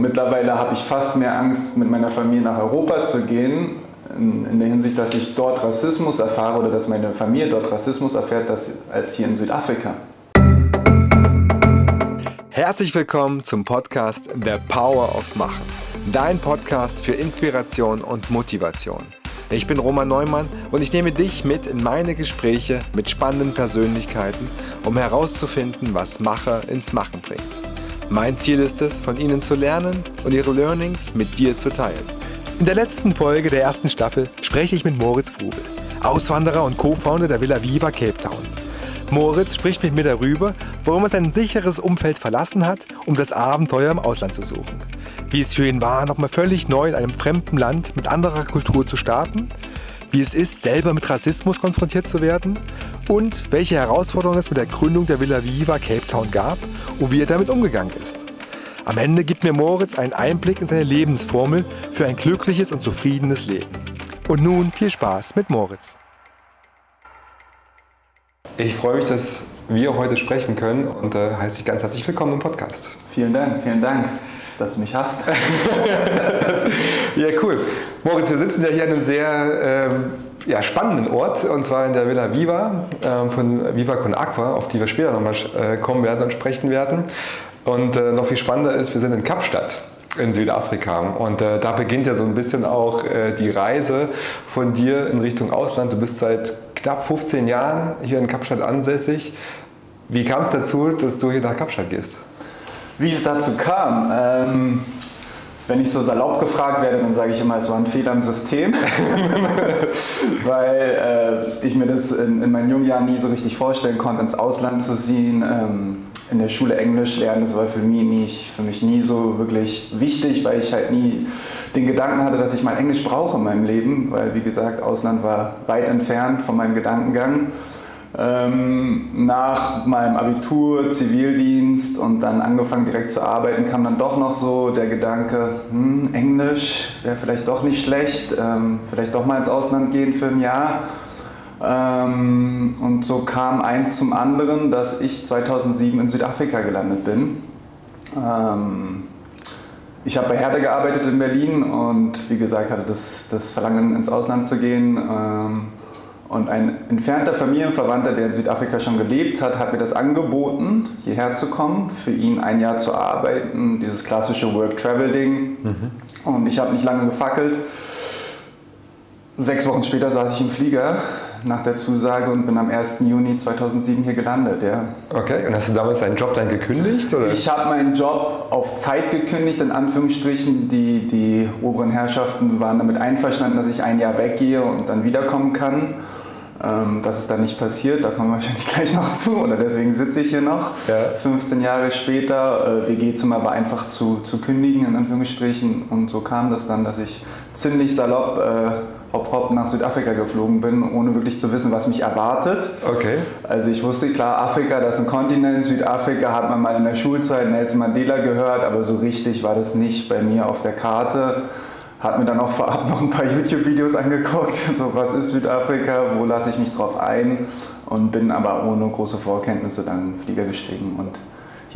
Mittlerweile habe ich fast mehr Angst, mit meiner Familie nach Europa zu gehen, in, der Hinsicht, dass ich dort Rassismus erfahre oder dass meine Familie dort Rassismus erfährt, als hier in Südafrika. Herzlich willkommen zum Podcast The Power of Machen, dein Podcast für Inspiration und Motivation. Ich bin Roman Neumann und ich nehme dich mit in meine Gespräche mit spannenden Persönlichkeiten, um herauszufinden, was Macher ins Machen bringt. Mein Ziel ist es, von ihnen zu lernen und ihre Learnings mit dir zu teilen. In der letzten Folge der ersten Staffel spreche ich mit Moritz Frubel, Auswanderer und Co-Founder der Villa Viva Cape Town. Moritz spricht mit mir darüber, warum er sein sicheres Umfeld verlassen hat, um das Abenteuer im Ausland zu suchen. Wie es für ihn war, nochmal völlig neu in einem fremden Land mit anderer Kultur zu starten wie es ist, selber mit Rassismus konfrontiert zu werden und welche Herausforderungen es mit der Gründung der Villa Viva Cape Town gab und wie er damit umgegangen ist. Am Ende gibt mir Moritz einen Einblick in seine Lebensformel für ein glückliches und zufriedenes Leben. Und nun viel Spaß mit Moritz. Ich freue mich, dass wir heute sprechen können und äh, heiße dich ganz herzlich willkommen im Podcast. Vielen Dank, vielen Dank dass du mich hast. ja, cool. Moritz, wir sitzen ja hier an einem sehr ähm, ja, spannenden Ort, und zwar in der Villa Viva ähm, von Viva Con Aqua, auf die wir später nochmal äh, kommen werden und sprechen werden. Und äh, noch viel spannender ist, wir sind in Kapstadt in Südafrika. Und äh, da beginnt ja so ein bisschen auch äh, die Reise von dir in Richtung Ausland. Du bist seit knapp 15 Jahren hier in Kapstadt ansässig. Wie kam es dazu, dass du hier nach Kapstadt gehst? Wie es dazu kam, ähm, wenn ich so salopp gefragt werde, dann sage ich immer, es war ein Fehler im System, weil äh, ich mir das in, in, meinen jungen Jahren nie so richtig vorstellen konnte, ins Ausland zu ziehen. Ähm, in der Schule Englisch lernen, das war für mich, nicht, für mich nie so wirklich wichtig, weil ich halt nie den Gedanken hatte, dass ich mal Englisch brauche in meinem Leben, weil wie gesagt, Ausland war weit entfernt von meinem Gedankengang. Ähm, nach meinem Abitur, Zivildienst und dann angefangen direkt zu arbeiten, kam dann doch noch so der Gedanke, hm, Englisch wäre vielleicht doch nicht schlecht, ähm, vielleicht doch mal ins Ausland gehen für ein Jahr. Ähm, und so kam eins zum anderen, dass ich 2007 in Südafrika gelandet bin. Ähm, ich habe bei Herde gearbeitet in Berlin und wie gesagt hatte das, das Verlangen ins Ausland zu gehen ähm, und ein entfernter Familienverwandter, der in Südafrika schon gelebt hat, hat mir das angeboten, hierher zu kommen, für ihn ein Jahr zu arbeiten, dieses klassische Work-Travel-Ding. Mhm. Und ich habe nicht lange gefackelt. Sechs Wochen später saß ich im Flieger nach der Zusage und bin am 1. Juni 2007 hier gelandet. Ja. Okay, und hast du damals deinen Job dann gekündigt? Oder? Ich habe meinen Job auf Zeit gekündigt, in Anführungsstrichen. Die, die oberen Herrschaften waren damit einverstanden, dass ich ein Jahr weggehe und dann wiederkommen kann. Ähm, das ist dann nicht passiert, da kommen wir wahrscheinlich gleich noch zu, oder deswegen sitze ich hier noch. Ja. 15 Jahre später, äh, WG-Zimmer war einfach zu, zu kündigen, in Anführungsstrichen. Und so kam das dann, dass ich ziemlich salopp äh, hopp hopp nach Südafrika geflogen bin, ohne wirklich zu wissen, was mich erwartet. Okay. Also ich wusste klar, Afrika, das ist ein Kontinent. Südafrika hat man mal in der Schulzeit Nelson Mandela gehört, aber so richtig war das nicht bei mir auf der Karte. Hat mir dann auch vorab noch ein paar YouTube-Videos angeguckt, so was ist Südafrika, wo lasse ich mich drauf ein? Und bin aber ohne große Vorkenntnisse dann in den Flieger gestiegen und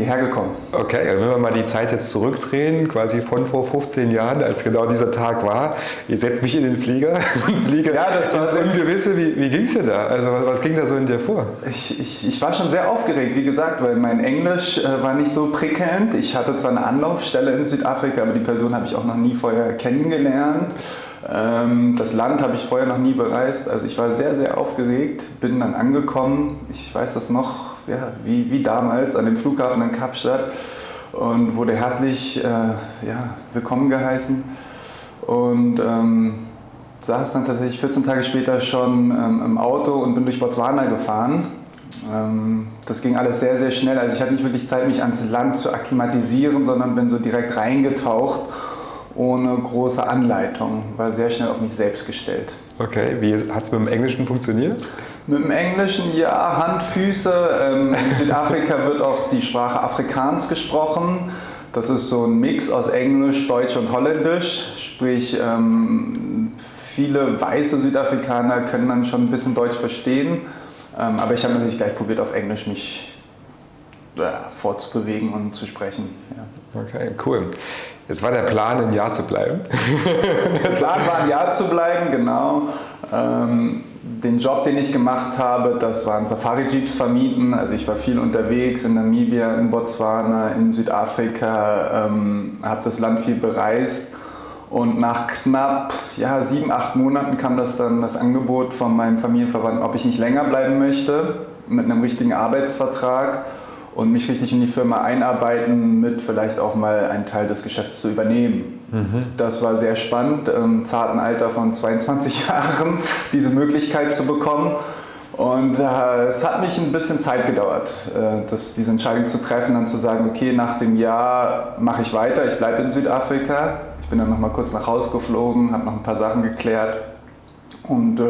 hierher gekommen. Okay, wenn wir mal die Zeit jetzt zurückdrehen, quasi von vor 15 Jahren, als genau dieser Tag war, ihr setzt mich in den Flieger und fliege ja, das war so. Wie, wie ging es dir da? Also was, was, ging da so in dir vor? Ich, ich, ich, war schon sehr aufgeregt, wie gesagt, weil mein Englisch äh, war nicht so prickelnd. Ich hatte zwar eine Anlaufstelle in Südafrika, aber die Person habe ich auch noch nie vorher kennengelernt. Ähm, das Land habe ich vorher noch nie bereist. Also ich war sehr, sehr aufgeregt, bin dann angekommen. Ich weiß das noch, ja, wie, wie damals an dem Flughafen in Kapstadt und wurde herzlich äh, ja, willkommen geheißen. Und ähm, saß dann tatsächlich 14 Tage später schon ähm, im Auto und bin durch Botswana gefahren. Ähm, das ging alles sehr, sehr schnell. Also ich hatte nicht wirklich Zeit, mich ans Land zu akklimatisieren, sondern bin so direkt reingetaucht ohne große Anleitung, war sehr schnell auf mich selbst gestellt. Okay, wie hat es mit dem Englischen funktioniert? Mit dem Englischen ja, Hand, Füße. Ähm, in Südafrika wird auch die Sprache Afrikaans gesprochen. Das ist so ein Mix aus Englisch, Deutsch und Holländisch. Sprich, ähm, viele weiße Südafrikaner können dann schon ein bisschen Deutsch verstehen. Ähm, aber ich habe natürlich gleich probiert, auf Englisch mich äh, vorzubewegen und zu sprechen. Ja. Okay, cool. Jetzt war der Plan, ein Jahr zu bleiben. der Plan war, ein Jahr zu bleiben, genau. Ähm, den Job, den ich gemacht habe, das waren Safari-Jeeps vermieten. Also ich war viel unterwegs in Namibia, in Botswana, in Südafrika, ähm, habe das Land viel bereist. Und nach knapp ja, sieben, acht Monaten kam das dann das Angebot von meinem Familienverwandten, ob ich nicht länger bleiben möchte, mit einem richtigen Arbeitsvertrag und mich richtig in die Firma einarbeiten, mit vielleicht auch mal einen Teil des Geschäfts zu übernehmen. Mhm. Das war sehr spannend, im zarten Alter von 22 Jahren diese Möglichkeit zu bekommen. Und äh, es hat mich ein bisschen Zeit gedauert, äh, das, diese Entscheidung zu treffen, dann zu sagen, okay, nach dem Jahr mache ich weiter, ich bleibe in Südafrika. Ich bin dann noch mal kurz nach Hause geflogen, habe noch ein paar Sachen geklärt und äh,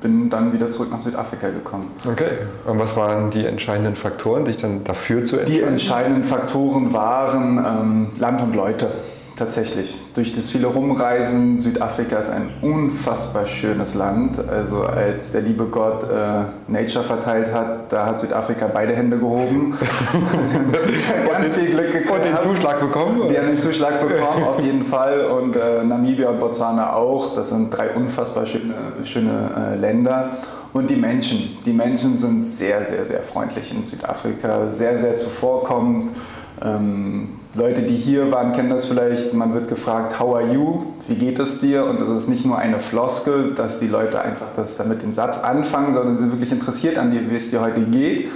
bin dann wieder zurück nach Südafrika gekommen. Okay, und was waren die entscheidenden Faktoren, dich dann dafür zu entscheiden? Die entscheidenden Faktoren waren ähm, Land und Leute tatsächlich. Durch das viele Rumreisen, Südafrika ist ein unfassbar schönes Land. Also als der liebe Gott äh, Nature verteilt hat, da hat Südafrika beide Hände gehoben. ganz viel Glück gekriegt. Und den Zuschlag bekommen? Die haben den Zuschlag bekommen, auf jeden Fall. Und äh, Namibia und Botswana auch. Das sind drei unfassbar schöne, schöne äh, Länder. Und die Menschen. Die Menschen sind sehr, sehr, sehr freundlich in Südafrika, sehr, sehr zuvorkommend. Ähm, Leute, die hier waren, kennen das vielleicht. Man wird gefragt, how are you? Wie geht es dir? Und das ist nicht nur eine Floskel, dass die Leute einfach das damit den Satz anfangen, sondern sind wirklich interessiert an dir, wie es dir heute geht,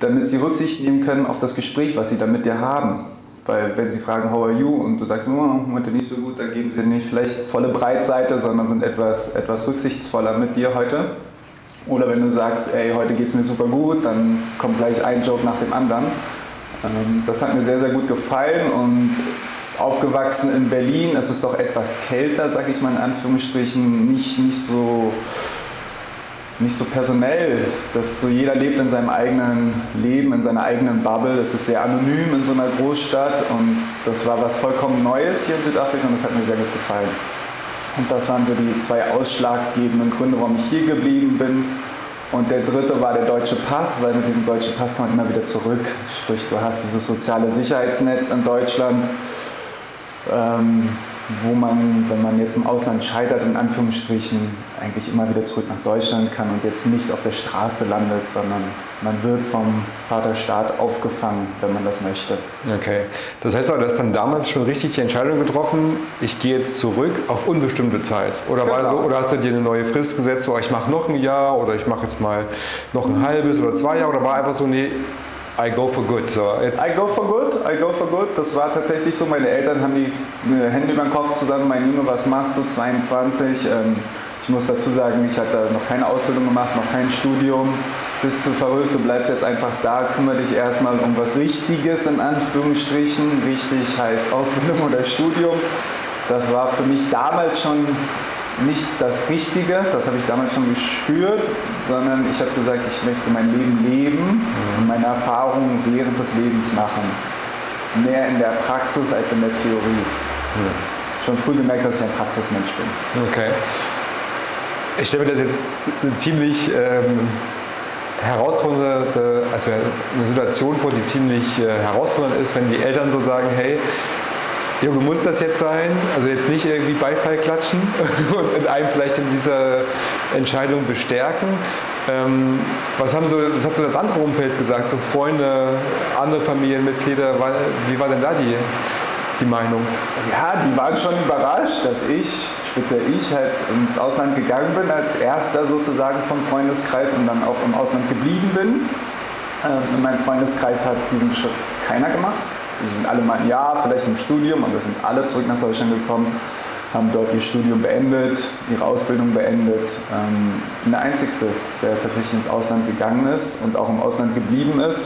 damit sie Rücksicht nehmen können auf das Gespräch, was sie da mit dir haben. Weil wenn sie fragen, how are you? und du sagst, oh, heute nicht so gut, dann geben sie nicht vielleicht volle Breitseite, sondern sind etwas, etwas rücksichtsvoller mit dir heute. Oder wenn du sagst, ey, heute geht es mir super gut, dann kommt gleich ein Joke nach dem anderen. Ähm, das hat mir sehr, sehr gut gefallen und aufgewachsen in Berlin ist es doch etwas kälter, sag ich mal in Anführungsstrichen, nicht, nicht, so, nicht so personell. dass so jeder lebt in seinem eigenen Leben, in seiner eigenen Bubble. Es ist sehr anonym in so einer Großstadt und das war was vollkommen Neues hier in Südafrika und das hat mir sehr gut gefallen. Und das waren so die zwei ausschlaggebenden Gründe, warum ich hier geblieben bin. Und der dritte war der deutsche Pass, weil mit diesem deutschen Pass kann man immer wieder zurück. Sprich, du hast dieses soziale Sicherheitsnetz in Deutschland, ähm, wo man, wenn man jetzt im Ausland scheitert, in Anführungsstrichen, eigentlich immer wieder zurück nach Deutschland kann und jetzt nicht auf der Straße landet, sondern man wird vom Vaterstaat aufgefangen, wenn man das möchte. Okay. Das heißt aber, du hast dann damals schon richtig die Entscheidung getroffen, ich gehe jetzt zurück auf unbestimmte Zeit. Oder, genau. so, oder hast du dir eine neue Frist gesetzt, so ich mache noch ein Jahr oder ich mache jetzt mal noch ein halbes oder zwei Jahre oder war einfach so, nee, I go for good. So, jetzt I go for good, I go for good. Das war tatsächlich so. Meine Eltern haben die Hände über den Kopf zusammen. Mein Junge, was machst du? 22. Ähm, ich muss dazu sagen, ich hatte noch keine Ausbildung gemacht, noch kein Studium. Bist du verrückt, du bleibst jetzt einfach da, kümmere dich erstmal um was Richtiges in Anführungsstrichen. Richtig heißt Ausbildung oder Studium. Das war für mich damals schon nicht das Richtige, das habe ich damals schon gespürt, sondern ich habe gesagt, ich möchte mein Leben leben und meine Erfahrungen während des Lebens machen. Mehr in der Praxis als in der Theorie. Ja. Schon früh gemerkt, dass ich ein Praxismensch bin. Okay. Ich stelle mir das jetzt eine ziemlich ähm, herausfordernde, also eine Situation vor, die ziemlich äh, herausfordernd ist, wenn die Eltern so sagen, hey, Junge, muss das jetzt sein? Also jetzt nicht irgendwie Beifall klatschen und einem vielleicht in dieser Entscheidung bestärken. Ähm, was, haben so, was hat so das andere Umfeld gesagt? So Freunde, andere Familienmitglieder, wie war denn da die, die Meinung? Ja, die waren schon überrascht, dass ich, speziell ich, halt ins Ausland gegangen bin, als erster sozusagen vom Freundeskreis und dann auch im Ausland geblieben bin. Ähm, in meinem Freundeskreis hat diesen Schritt keiner gemacht. Sie sind alle mal ein Jahr, vielleicht im Studium, aber sind alle zurück nach Deutschland gekommen, haben dort ihr Studium beendet, ihre Ausbildung beendet. Ähm, bin der Einzige, der tatsächlich ins Ausland gegangen ist und auch im Ausland geblieben ist.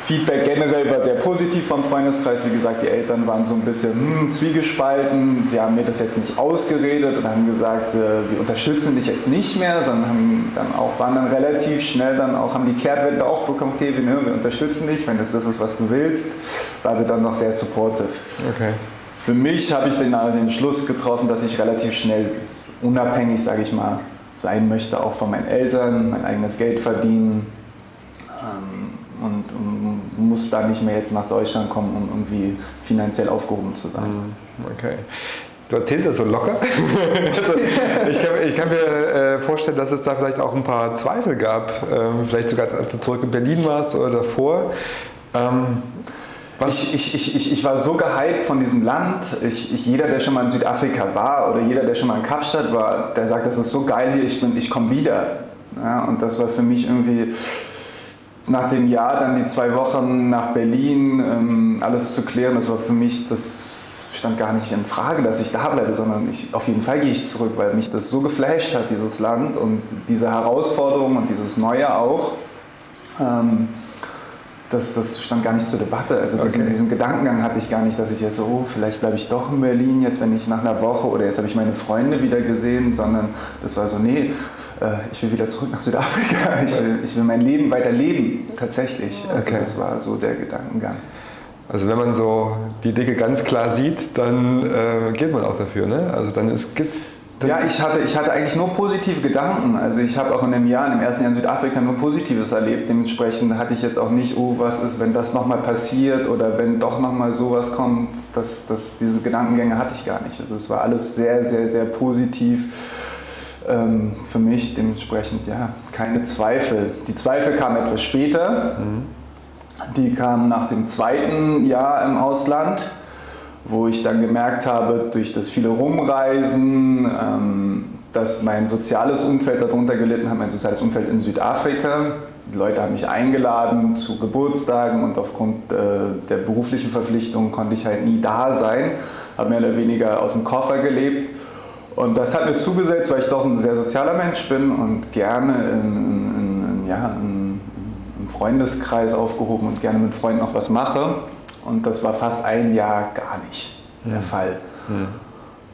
Feedback generell war sehr positiv vom Freundeskreis. Wie gesagt, die Eltern waren so ein bisschen hm, zwiegespalten. Sie haben mir das jetzt nicht ausgeredet und haben gesagt, äh, wir unterstützen dich jetzt nicht mehr, sondern haben dann auch, waren dann relativ schnell dann auch, haben die Kehrtwende auch bekommen, okay, wir, ne, wir unterstützen dich, wenn das das ist, was du willst. War sie dann noch sehr supportive. Okay. Für mich habe ich den, den Schluss getroffen, dass ich relativ schnell unabhängig, sage ich mal, sein möchte, auch von meinen Eltern, mein eigenes Geld verdienen. Ähm, und, und muss da nicht mehr jetzt nach Deutschland kommen, um irgendwie finanziell aufgehoben zu sein. Mhm. Okay. Du erzählst das so locker. also, ich, kann, ich, kann, mir äh, vorstellen, dass es da vielleicht auch ein paar Zweifel gab. Ähm, vielleicht sogar, als du zurück in Berlin warst oder davor. Ähm, ich, ich, ich, ich, war so gehypt von diesem Land. Jeder, der schon mal in Südafrika war oder jeder, der schon mal in Kapstadt war, der sagt, das ist so geil hier, ich, ich komme wieder. Ja, und das war für mich irgendwie nach dem Jahr dann die zwei Wochen nach Berlin ähm, alles zu klären. Das war für mich das stand gar nicht in Frage, dass ich da bleibe, sondern ich, auf jeden Fall gehe ich zurück, weil mich das so geflasht hat, dieses Land und diese Herausforderung und dieses Neue auch. Ähm, das, das stand gar nicht zur Debatte. Also diesen, okay. diesen, Gedankengang hatte ich gar nicht, dass ich jetzt so, oh, vielleicht bleibe ich doch in Berlin jetzt, wenn ich nach einer Woche oder jetzt habe ich meine Freunde wieder gesehen, sondern das war so, nee, ich will wieder zurück nach Südafrika, ich will, ich will mein Leben weiter leben, tatsächlich. Also okay. das war so der Gedankengang. Also wenn man so die Dinge ganz klar sieht, dann äh, geht man auch dafür. Ne? Also dann gibt es ja, ich hatte, ich hatte eigentlich nur positive Gedanken. Also ich habe auch in dem Jahr, dem ersten Jahr in Südafrika nur Positives erlebt. Dementsprechend hatte ich jetzt auch nicht, oh, was ist, wenn das nochmal passiert oder wenn doch nochmal sowas kommt. Das, das, diese Gedankengänge hatte ich gar nicht. Also es war alles sehr, sehr, sehr positiv ähm, für mich. Dementsprechend, ja, keine Zweifel. Die Zweifel kamen etwas später. Mhm die kam nach dem zweiten Jahr im Ausland, wo ich dann gemerkt habe, durch das viele Rumreisen, ähm, dass mein soziales Umfeld darunter gelitten hat, mein soziales Umfeld in Südafrika. Die Leute haben mich eingeladen zu Geburtstagen und aufgrund äh, der beruflichen Verpflichtungen konnte ich halt nie da sein, habe mehr oder weniger aus dem Koffer gelebt. Und das hat mir zugesetzt, weil ich doch ein sehr sozialer Mensch bin und gerne in, in, in ja, in Freundeskreis aufgehoben und gerne mit Freunden auch was mache. Und das war fast ein Jahr gar nicht der. Fall. Mhm.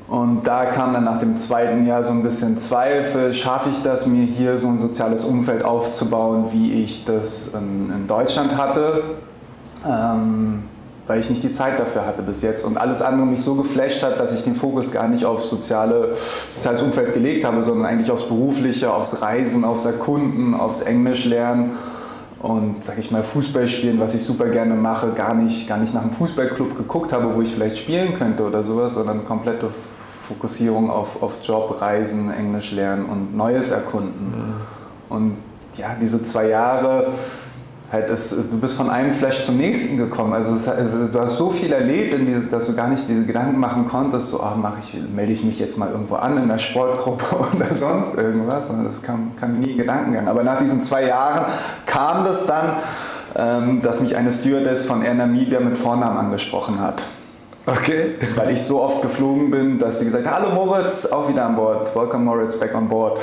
Und da kam dann nach dem zweiten Jahr so ein bisschen Zweifel, schaffe ich das, mir hier so ein soziales Umfeld aufzubauen, wie ich das in, in Deutschland hatte, ähm, weil ich nicht die Zeit dafür hatte bis jetzt. Und alles andere mich so geflasht hat, dass ich den Fokus gar nicht auf soziale, soziales Umfeld gelegt habe, sondern eigentlich aufs Berufliche, aufs Reisen, aufs Erkunden, aufs Englisch lernen und, sag ich mal, Fußball spielen, was ich super gerne mache, gar nicht, gar nicht nach einem Fußballclub geguckt habe, wo ich vielleicht spielen könnte oder sowas, sondern komplette Fokussierung auf, auf Job, Reisen, Englisch lernen und Neues erkunden. Mhm. Und ja, diese zwei Jahre halt ist, du bist von einem Flash zum nächsten gekommen. Also, es, also du hast so viel erlebt, diese, dass du gar nicht diese Gedanken machen konntest, so ach, mach ich, melde ich mich jetzt mal irgendwo an in der Sportgruppe oder sonst irgendwas. Und das kam, kam nie in Gedankengang. Aber nach diesen zwei Jahren kam das dann, ähm, dass mich eine Stewardess von Air Namibia mit Vornamen angesprochen hat. Okay. Weil ich so oft geflogen bin, dass die gesagt hat, hallo Moritz, auch wieder an Bord. Welcome Moritz, back on board.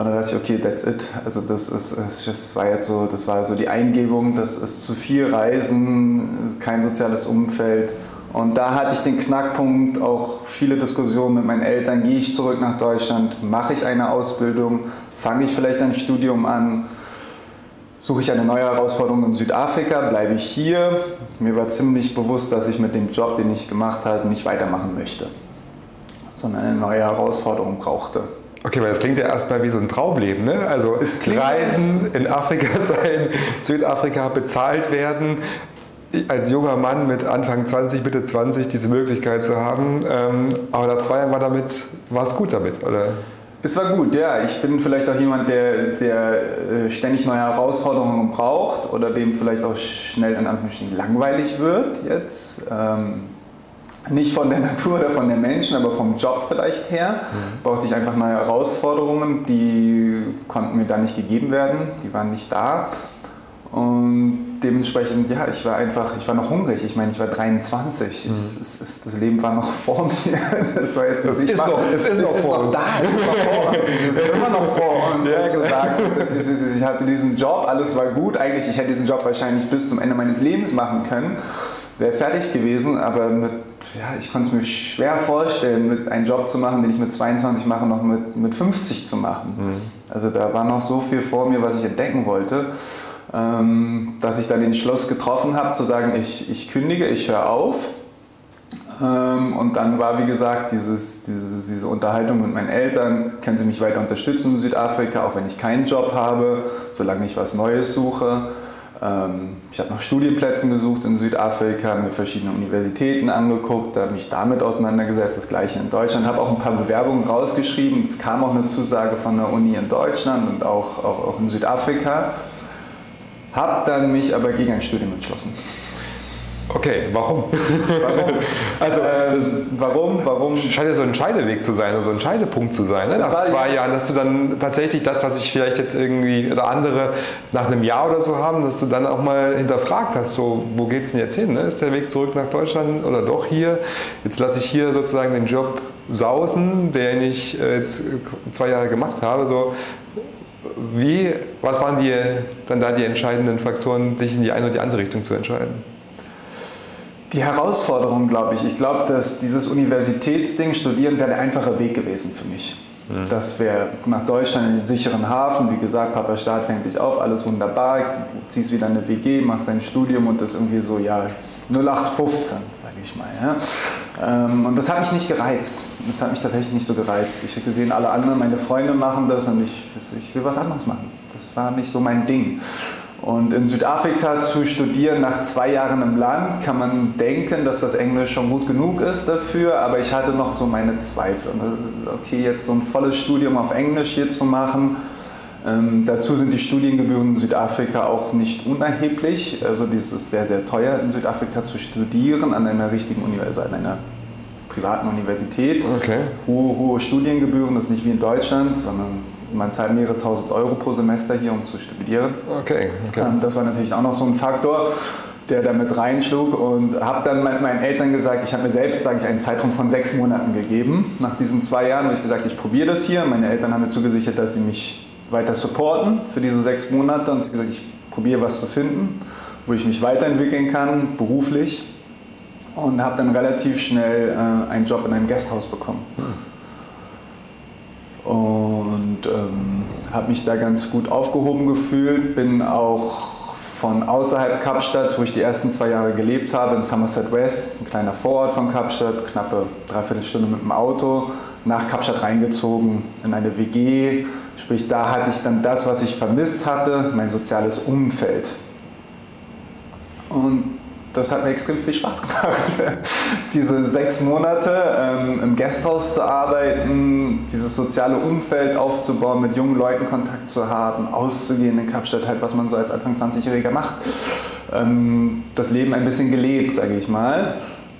Und dann dachte ich, okay, that's it. Also das, ist, das war jetzt so, das war so die Eingebung, das ist zu viel Reisen, kein soziales Umfeld. Und da hatte ich den Knackpunkt, auch viele Diskussionen mit meinen Eltern, gehe ich zurück nach Deutschland, mache ich eine Ausbildung, fange ich vielleicht ein Studium an, suche ich eine neue Herausforderung in Südafrika, bleibe ich hier. Mir war ziemlich bewusst, dass ich mit dem Job, den ich gemacht habe, nicht weitermachen möchte, sondern eine neue Herausforderung brauchte. Okay, weil das klingt ja erstmal wie so ein Traumleben, ne? Also Reisen, in Afrika sein, Südafrika bezahlt werden, als junger Mann mit Anfang 20, Mitte 20 diese Möglichkeit zu haben. Ähm, aber nach zwei Jahren war damit, war es gut damit, oder? Es war gut, ja. Ich bin vielleicht auch jemand, der, der äh, ständig neue Herausforderungen braucht oder dem vielleicht auch schnell in Anführungsstrichen langweilig wird jetzt. Ähm, nicht von der Natur oder von den Menschen, aber vom Job vielleicht her, mhm. brauchte ich einfach neue Herausforderungen, die konnten mir da nicht gegeben werden, die waren nicht da. Und dementsprechend, ja, ich war einfach, ich war noch hungrig. Ich meine, ich war 23. Mhm. Es, es, es, das Leben war noch vor mir. Es war jetzt, es ist, war, noch, es ist noch, vor uns. da. Es war vor uns. Es ist immer noch vor uns ja, sozusagen. Ist, ich hatte diesen Job, alles war gut. Eigentlich, ich hätte diesen Job wahrscheinlich bis zum Ende meines Lebens machen können. Wäre fertig gewesen, aber mit ja, ich konnte es mir schwer vorstellen, mit einen Job zu machen, den ich mit 22 mache, noch mit, mit 50 zu machen. Mhm. Also da war noch so viel vor mir, was ich entdecken wollte, ähm, dass ich dann den Schluss getroffen habe, zu sagen, ich, ich kündige, ich höre auf. Ähm, und dann war, wie gesagt, dieses, dieses, diese Unterhaltung mit meinen Eltern, können sie mich weiter unterstützen in Südafrika, auch wenn ich keinen Job habe, solange ich was Neues suche. Ähm, ich habe nach Studienplätzen gesucht in Südafrika, mir verschiedene Universitäten angeguckt, habe mich damit auseinandergesetzt, das gleiche in Deutschland, habe auch ein paar Bewerbungen rausgeschrieben. Es kam auch eine Zusage von der Uni in Deutschland und auch, auch, auch in Südafrika. Habe dann mich aber gegen ein Studium entschlossen. Okay, warum? warum? Also, äh, warum? Warum? Scheint ja so ein Scheideweg zu sein, also ein Scheidepunkt zu sein. Ne? Nach zwei Jahren, dass du dann tatsächlich das, was ich vielleicht jetzt irgendwie oder andere nach einem Jahr oder so haben, dass du dann auch mal hinterfragt hast, so, wo es denn jetzt hin? Ne? Ist der Weg zurück nach Deutschland oder doch hier? Jetzt lasse ich hier sozusagen den Job sausen, den ich äh, jetzt zwei Jahre gemacht habe. So, wie, was waren die, dann da die entscheidenden Faktoren, dich in die eine oder die andere Richtung zu entscheiden? Die Herausforderung, glaube ich. Ich glaube, dass dieses Universitätsding, Studieren, wäre der einfache Weg gewesen für mich. Mhm. Das wäre nach Deutschland in den sicheren Hafen. Wie gesagt, Papa Staat fängt dich auf, alles wunderbar. Du ziehst wieder eine WG, machst dein Studium und das irgendwie so, ja, 0815, sage ich mal. Ja. Ähm, und das hat mich nicht gereizt. Das hat mich tatsächlich nicht so gereizt. Ich habe gesehen, alle anderen, meine Freunde machen das und ich, ich will was anderes machen. Das war nicht so mein Ding. Und in Südafrika zu studieren nach zwei Jahren im Land, kann man denken, dass das Englisch schon gut genug ist dafür, aber ich hatte noch so meine Zweifel. Okay, jetzt so ein volles Studium auf Englisch hier zu machen, ähm, dazu sind die Studiengebühren in Südafrika auch nicht unerheblich. Also es ist sehr, sehr teuer in Südafrika zu studieren an einer richtigen Universität, also an einer privaten Universität. Okay. Hohe, hohe Studiengebühren, das ist nicht wie in Deutschland, sondern man zahlt mehrere tausend Euro pro Semester hier, um zu studieren. Okay. okay. Ähm, das war natürlich auch noch so ein Faktor, der da mit reinschlug und habe dann mit meinen Eltern gesagt, ich habe mir selbst, sage ich, einen Zeitraum von sechs Monaten gegeben. Nach diesen zwei Jahren habe ich gesagt, ich probiere das hier. Meine Eltern haben mir zugesichert, dass sie mich weiter supporten für diese sechs Monate und ich gesagt, ich probiere was zu finden, wo ich mich weiterentwickeln kann, beruflich. Und habe dann relativ schnell äh, einen Job in einem Gasthaus bekommen. Hm und ähm, habe mich da ganz gut aufgehoben gefühlt. Bin auch von außerhalb Kapstadt, wo ich die ersten zwei Jahre gelebt habe, in Somerset West, ein kleiner Vorort von Kapstadt, knappe dreiviertel Stunde mit dem Auto, nach Kapstadt reingezogen in eine WG. Sprich, da hatte ich dann das, was ich vermisst hatte, mein soziales Umfeld. Und das hat mir extrem viel Spaß gemacht. Diese sechs Monate ähm, im Gasthaus zu arbeiten, dieses soziale Umfeld aufzubauen, mit jungen Leuten Kontakt zu haben, auszugehen in Kapstadt, halt, was man so als Anfang 20-Jähriger macht. Ähm, das Leben ein bisschen gelebt, sage ich mal.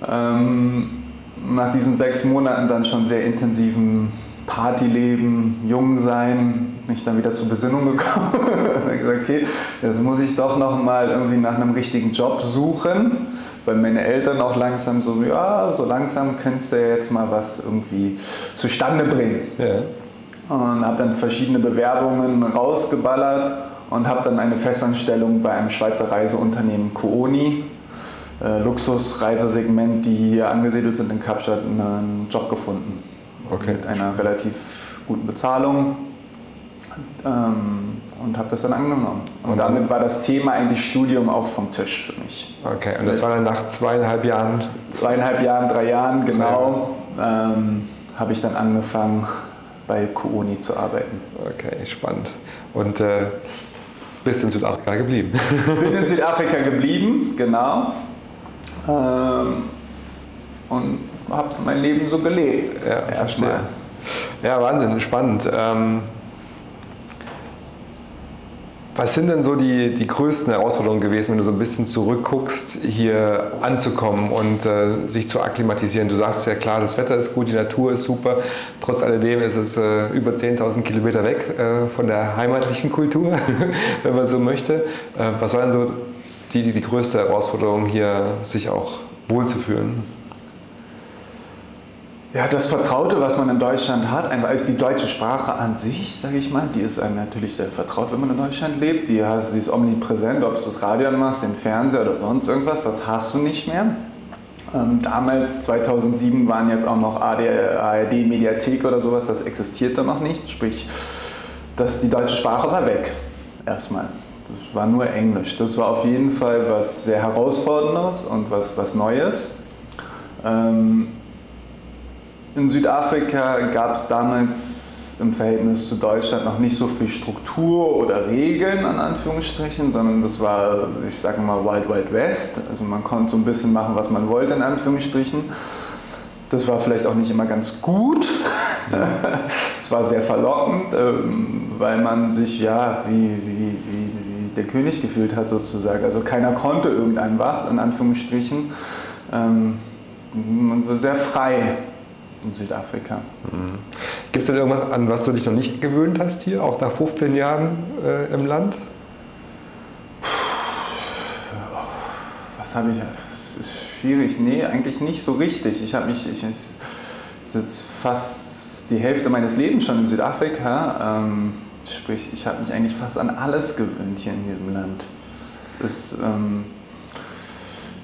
Ähm, nach diesen sechs Monaten dann schon sehr intensiven Partyleben, jung sein, bin ich dann wieder zur Besinnung gekommen. und gesagt, okay, jetzt muss ich doch noch mal irgendwie nach einem richtigen Job suchen, weil meine Eltern auch langsam so, ja, so langsam könntest du ja jetzt mal was irgendwie zustande bringen. Ja. Und habe dann verschiedene Bewerbungen rausgeballert und habe dann eine Festanstellung bei einem Schweizer Reiseunternehmen Cooni, äh, Luxusreisesegment, die hier angesiedelt sind in Kapstadt, einen Job gefunden. Okay. Mit einer relativ guten Bezahlung ähm, und habe das dann angenommen. Und, und, damit war das Thema eigentlich Studium auch vom Tisch für mich. Okay, und das war dann nach zweieinhalb Jahren? Zweieinhalb Jahren, drei Jahren, genau, ähm, habe ich dann angefangen bei Kuoni zu arbeiten. Okay, spannend. Und äh, bist in Südafrika geblieben? Bin in Südafrika geblieben, genau. Ähm, und habe mein Leben so gelebt. Ja, erstmal. Ja, Wahnsinn, spannend. Ähm, was sind denn so die, die größten Herausforderungen gewesen, wenn du so ein bisschen zurückguckst, hier anzukommen und äh, sich zu akklimatisieren? Du sagst ja klar, das Wetter ist gut, die Natur ist super. Trotz alledem ist es äh, über 10.000 Kilometer weg äh, von der heimatlichen Kultur, wenn man so möchte. Äh, was war denn so die, die größte Herausforderung, hier sich auch wohlzufühlen? Ja, das Vertraute, was man in Deutschland hat, ist die deutsche Sprache an sich, sage ich mal, die ist einem natürlich sehr vertraut, wenn man in Deutschland lebt. Die, hast, die ist omnipräsent, ob du das Radio anmachst, den Fernseher oder sonst irgendwas, das hast du nicht mehr. Ähm, damals, 2007, waren jetzt auch noch ARD, Mediathek oder sowas, das existierte noch nicht. Sprich, das, die deutsche Sprache war weg, erstmal. Das war nur Englisch. Das war auf jeden Fall was sehr Herausforderndes und was, was Neues. Ähm, in Südafrika gab es damals im Verhältnis zu Deutschland noch nicht so viel Struktur oder Regeln an Anführungsstrichen, sondern das war, ich sage mal, Wild Wild West. Also man konnte so ein bisschen machen, was man wollte in Anführungsstrichen. Das war vielleicht auch nicht immer ganz gut. Es war sehr verlockend, ähm, weil man sich ja wie, wie, wie, der König gefühlt hat sozusagen. Also keiner konnte irgendeinem was, in Anführungsstrichen. Ähm, man war sehr frei in Südafrika. Mhm. Gibt es denn irgendwas, an was du dich noch nicht gewöhnt hast hier, auch nach 15 Jahren äh, im Land? Was habe ich? Das ist schwierig. Nee, eigentlich nicht so richtig. Ich habe mich, ich, ich jetzt fast die Hälfte meines Lebens schon in Südafrika. Ähm, sprich, ich habe mich eigentlich fast an alles gewöhnt hier in diesem Land. Es ist ähm,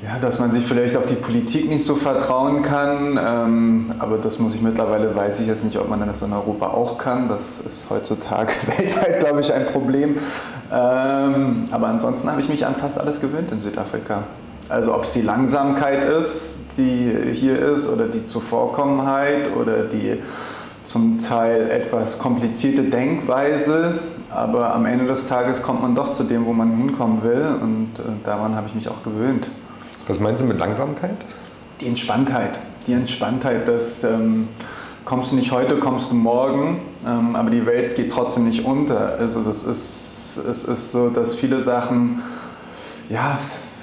ja, dass man sich vielleicht auf die Politik nicht so vertrauen kann, ähm, aber das muss ich mittlerweile, weiß ich jetzt nicht, ob man das in Europa auch kann. Das ist heutzutage weltweit, glaube ich, ein Problem. Ähm, aber ansonsten habe ich mich an fast alles gewöhnt in Südafrika. Also ob es die Langsamkeit ist, die hier ist, oder die Zuvorkommenheit oder die zum Teil etwas komplizierte Denkweise, aber am Ende des Tages kommt man doch zu dem, wo man hinkommen will und äh, daran habe ich mich auch gewöhnt. Was meinst du mit Langsamkeit? Die Entspanntheit. Die Entspanntheit, dass ähm, kommst du nicht heute, kommst du morgen, ähm, aber die Welt geht trotzdem nicht unter. Also das ist, es ist so, dass viele Sachen, ja,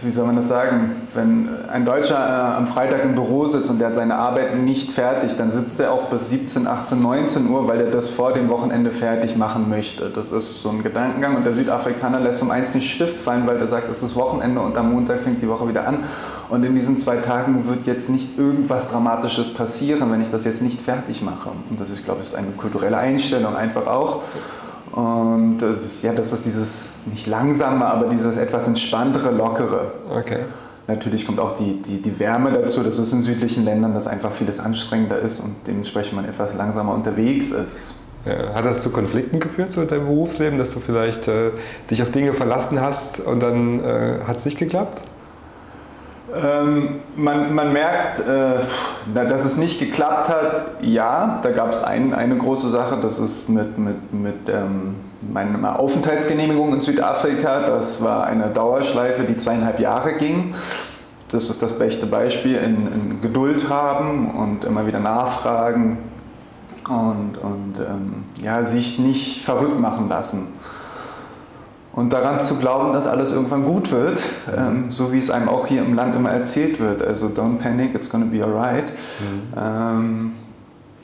wie soll man das sagen, wenn ein Deutscher äh, am Freitag im Büro sitzt und der hat seine Arbeit nicht fertig, dann sitzt er auch bis 17, 18, 19 Uhr, weil er das vor dem Wochenende fertig machen möchte. Das ist so ein Gedankengang und der Südafrikaner lässt um eins den Stift fallen, weil er sagt, es ist Wochenende und am Montag fängt die Woche wieder an und in diesen zwei Tagen wird jetzt nicht irgendwas Dramatisches passieren, wenn ich das jetzt nicht fertig mache. Und das ist, glaube ich, eine kulturelle Einstellung einfach auch. Und äh, ja, das ist dieses nicht langsame, aber dieses etwas entspanntere, lockere. Okay. Natürlich kommt auch die, die, die Wärme dazu, dass es in südlichen Ländern, dass einfach vieles anstrengender ist und dementsprechend man etwas langsamer unterwegs ist. Ja, hat das zu Konflikten geführt so in deinem Berufsleben, dass du vielleicht äh, dich auf Dinge verlassen hast und dann äh, hat es nicht geklappt? Ähm, man, man, merkt, äh, dass es nicht geklappt hat. Ja, da gab es ein, eine große Sache, das ist mit, mit, mit ähm, meiner Aufenthaltsgenehmigung in Südafrika. Das war eine Dauerschleife, die zweieinhalb Jahre ging. Das ist das beste Beispiel in, in Geduld haben und immer wieder nachfragen und, und ähm, ja, sich nicht verrückt machen lassen. Und daran zu glauben, dass alles irgendwann gut wird, ähm, so wie es einem auch hier im Land immer erzählt wird. Also don't panic, it's gonna be alright. Mhm. Ähm,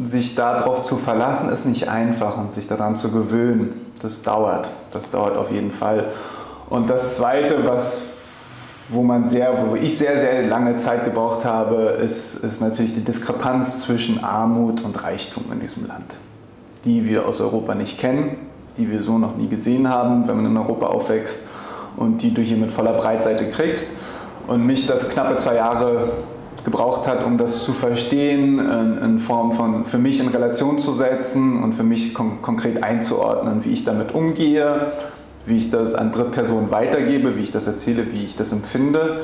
sich darauf zu verlassen, ist nicht einfach und sich daran zu gewöhnen, das dauert. Das dauert auf jeden Fall. Und das Zweite, was, wo, man sehr, wo ich sehr, sehr lange Zeit gebraucht habe, ist, ist natürlich die Diskrepanz zwischen Armut und Reichtum in diesem Land, die wir aus Europa nicht kennen die wir so noch nie gesehen haben, wenn man in Europa aufwächst und die du hier mit voller Breitseite kriegst. Und mich das knappe zwei Jahre gebraucht hat, um das zu verstehen, in, Form von für mich in Relation zu setzen und für mich kon konkret einzuordnen, wie ich damit umgehe, wie ich das an Drittpersonen weitergebe, wie ich das erzähle, wie ich das empfinde.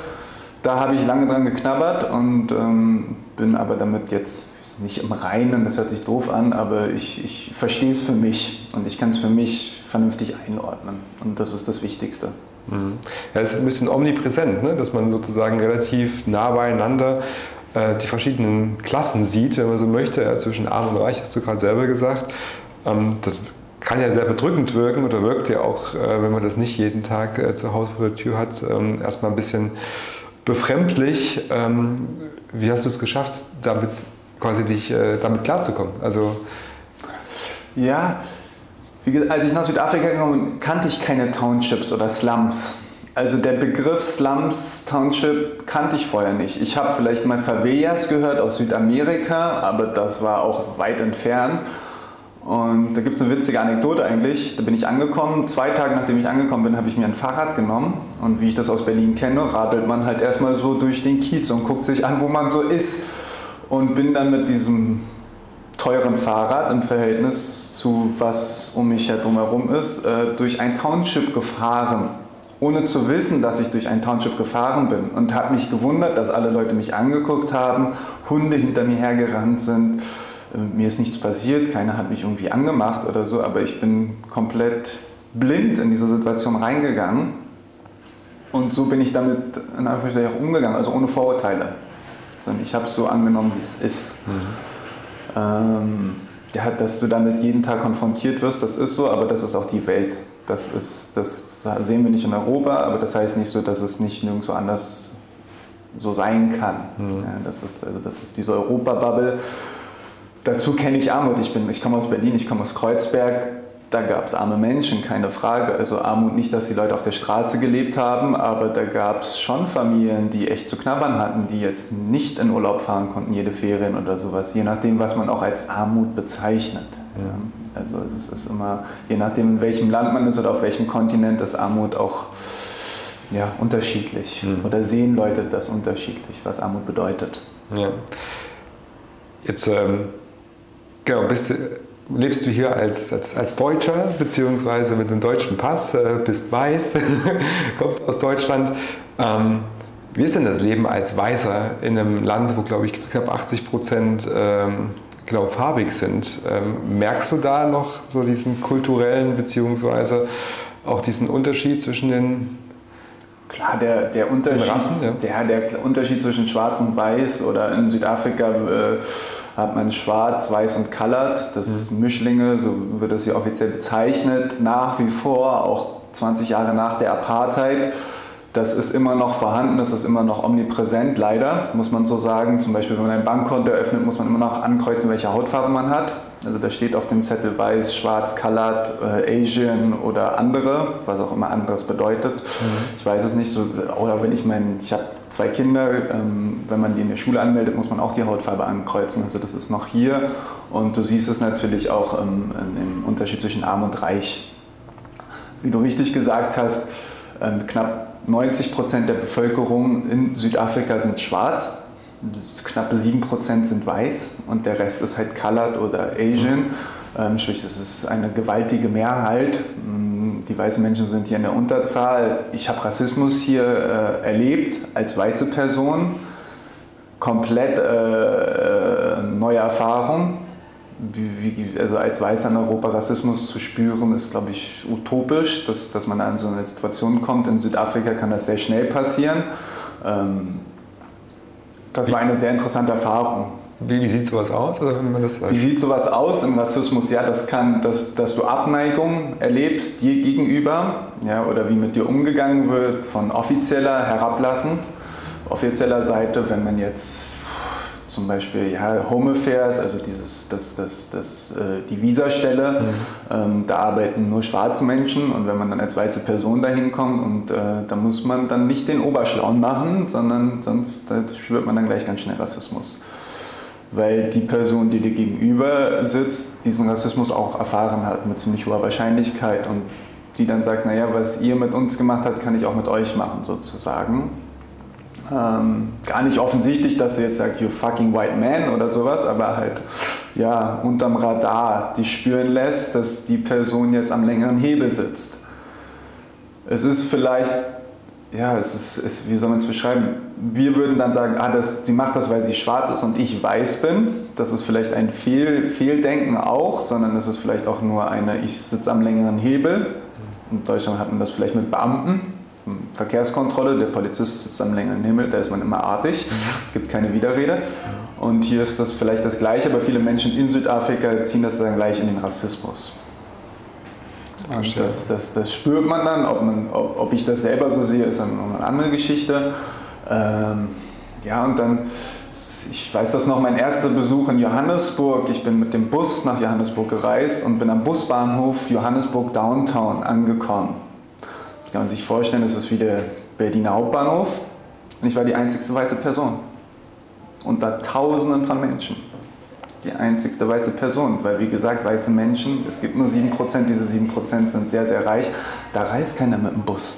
Da habe ich lange dran geknabbert und ähm, bin aber damit jetzt nicht im Reinen, das hört sich doof an, aber ich, ich verstehe es für mich und ich kann es für mich vernünftig einordnen. Und das ist das Wichtigste. Mhm. Ja, es ist ein bisschen omnipräsent, ne? dass man sozusagen relativ nah beieinander äh, die verschiedenen Klassen sieht, wenn man so möchte, ja, zwischen Arm und Reich, hast du gerade selber gesagt. Ähm, das kann ja sehr bedrückend wirken oder wirkt ja auch, äh, wenn man das nicht jeden Tag äh, zu Hause vor der Tür hat, ähm, erstmal ein bisschen befremdlich. Ähm, wie hast du es geschafft, damit quasi dich äh, damit klarzukommen. Also ja, gesagt, als ich nach Südafrika gekommen bin, kannte ich keine Townships oder Slums. Also der Begriff Slums, Township kannte ich vorher nicht. Ich habe vielleicht mal Favelas gehört aus Südamerika, aber das war auch weit entfernt. Und da gibt es eine witzige Anekdote eigentlich. Da bin ich angekommen. Zwei Tage nachdem ich angekommen bin, habe ich mir ein Fahrrad genommen. Und wie ich das aus Berlin kenne, radelt man halt erstmal so durch den Kiez und guckt sich an, wo man so ist und bin dann mit diesem teuren Fahrrad im Verhältnis zu was um mich herum ist, äh, durch ein Township gefahren, ohne zu wissen, dass ich durch ein Township gefahren bin und habe mich gewundert, dass alle Leute mich angeguckt haben, Hunde hinter mir hergerannt sind, mir ist nichts passiert, keiner hat mich irgendwie angemacht oder so, aber ich bin komplett blind in diese Situation reingegangen. Und so bin ich damit in Anführungszeichen auch umgegangen, also ohne Vorurteile. Sondern ich habe es so angenommen, wie es ist. Mhm. Ähm, ja, dass du damit jeden Tag konfrontiert wirst, das ist so, aber das ist auch die Welt. Das, ist, das sehen wir nicht in Europa, aber das heißt nicht so, dass es nicht nirgendwo anders so sein kann. Mhm. Ja, das, ist, also das ist diese Europa-Bubble. Dazu kenne ich Armut. Ich, ich komme aus Berlin, ich komme aus Kreuzberg. Da gab es arme Menschen, keine Frage. Also Armut nicht, dass die Leute auf der Straße gelebt haben, aber da gab es schon Familien, die echt zu knabbern hatten, die jetzt nicht in Urlaub fahren konnten, jede Ferien oder sowas, je nachdem, was man auch als Armut bezeichnet. Ja. Also es ist immer, je nachdem, in welchem Land man ist oder auf welchem Kontinent, ist Armut auch ja, unterschiedlich. Mhm. Oder sehen Leute das unterschiedlich, was Armut bedeutet. Ja. Jetzt ähm, genau, bist lebst du hier als, als, als Deutscher, beziehungsweise mit einem deutschen Pass, äh, bist weiß, kommst aus Deutschland. Ähm, wie ist denn das Leben als Weißer in einem Land, wo, glaube ich, knapp 80 Prozent ähm, genau, farbig sind? Ähm, merkst du da noch so diesen kulturellen, beziehungsweise auch diesen Unterschied zwischen den Klar, der, der, Unterschied, Rassen, ja. der, der Unterschied zwischen Schwarz und Weiß oder in Südafrika äh, hat man Schwarz, Weiß und Colored, das mhm. Mischlinge, so wird das hier offiziell bezeichnet, nach wie vor, auch 20 Jahre nach der Apartheid. Das ist immer noch vorhanden, das ist immer noch omnipräsent, leider, muss man so sagen. Zum Beispiel, wenn man ein Bankkonto eröffnet, muss man immer noch ankreuzen, welche Hautfarbe man hat. Also da steht auf dem Zettel weiß, schwarz, colored, äh, Asian oder andere, was auch immer anderes bedeutet. Mhm. Ich weiß es nicht so. Oder wenn ich mein, ich habe zwei Kinder, ähm, wenn man die in der Schule anmeldet, muss man auch die Hautfarbe ankreuzen. Also das ist noch hier. Und du siehst es natürlich auch ähm, im Unterschied zwischen arm und reich. Wie du richtig gesagt hast, ähm, knapp 90 Prozent der Bevölkerung in Südafrika sind schwarz, knappe 7 Prozent sind weiß und der Rest ist halt colored oder Asian. Ähm, sprich, das ist eine gewaltige Mehrheit. Mm, die weißen Menschen sind hier in der Unterzahl. Ich habe Rassismus hier äh, erlebt als weiße Person. Komplett äh, äh neue Erfahrung wie, wie, also als Weißer in Europa Rassismus zu spüren, ist, glaube ich, utopisch, dass, dass man an so eine Situation kommt. In Südafrika kann das sehr schnell passieren. Ähm, das war eine sehr interessante Erfahrung. Wie, wie, sieht sowas aus? Also wenn man das Wie sieht sowas aus im Rassismus? Ja, das kann, dass, dass du Abneigung erlebst dir gegenüber ja, oder wie mit dir umgegangen wird von offizieller herablassend. Offizieller Seite, wenn man jetzt zum Beispiel ja, Home Affairs, also dieses, das, das, das, äh, die Visastelle, mhm. ähm, da arbeiten nur schwarze Menschen und wenn man dann als weiße Person dahin kommt und äh, da muss man dann nicht den Oberschlauen machen, sondern sonst spürt man dann gleich ganz schnell Rassismus. Weil die Person, die dir gegenüber sitzt, diesen Rassismus auch erfahren hat mit ziemlich hoher Wahrscheinlichkeit und die dann sagt, naja, was ihr mit uns gemacht habt, kann ich auch mit euch machen sozusagen. Ähm, gar nicht offensichtlich, dass du jetzt sagst, you fucking white man oder sowas, aber halt ja, unterm Radar die spüren lässt, dass die Person jetzt am längeren Hebel sitzt. Es ist vielleicht, ja, es ist, es, wie soll man es beschreiben? Wir würden dann sagen, ah, das, sie macht das, weil sie schwarz ist und ich weiß bin. Das ist vielleicht ein Fehl, Fehldenken auch, sondern es ist vielleicht auch nur eine, ich sitze am längeren Hebel. In Deutschland hat man das vielleicht mit Beamten, Verkehrskontrolle, der Polizist sitzt am längeren Himmel, da ist man immer artig, gibt keine Widerrede. Und hier ist das vielleicht das Gleiche, aber viele Menschen in Südafrika ziehen das dann gleich in den Rassismus. Und das, das, das spürt man dann, ob, man, ob, ob ich das selber so sehe, ist dann eine andere Geschichte. Ähm, ja, und dann, ich weiß das noch, mein erster Besuch in Johannesburg. Ich bin mit dem Bus nach Johannesburg gereist und bin am Busbahnhof Johannesburg Downtown angekommen kann man sich vorstellen, das ist wie der Berliner Hauptbahnhof und ich war die einzigste weiße Person. Unter Tausenden von Menschen. Die einzigste weiße Person, weil wie gesagt, weiße Menschen, es gibt nur 7%, diese 7% sind sehr, sehr reich. Da reist keiner mit dem Bus.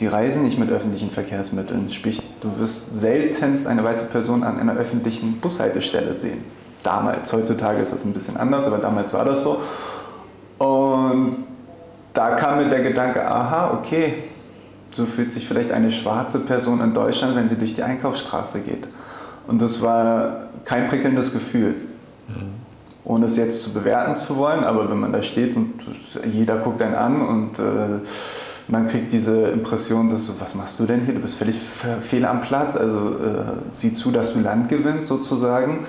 Die reisen nicht mit öffentlichen Verkehrsmitteln. Sprich, du wirst seltenst eine weiße Person an einer öffentlichen Bushaltestelle sehen. Damals, heutzutage ist das ein bisschen anders, aber damals war das so. Und da kam mir der Gedanke, aha, okay, so fühlt sich vielleicht eine schwarze Person in Deutschland, wenn sie durch die Einkaufsstraße geht. Und das war kein prickelndes Gefühl. Ohne es jetzt zu bewerten zu wollen, aber wenn man da steht und jeder guckt einen an und äh, man kriegt diese Impression, dass so, was machst du denn hier? Du bist völlig fehl am Platz. Also äh, sieh zu, dass du Land gewinnst sozusagen.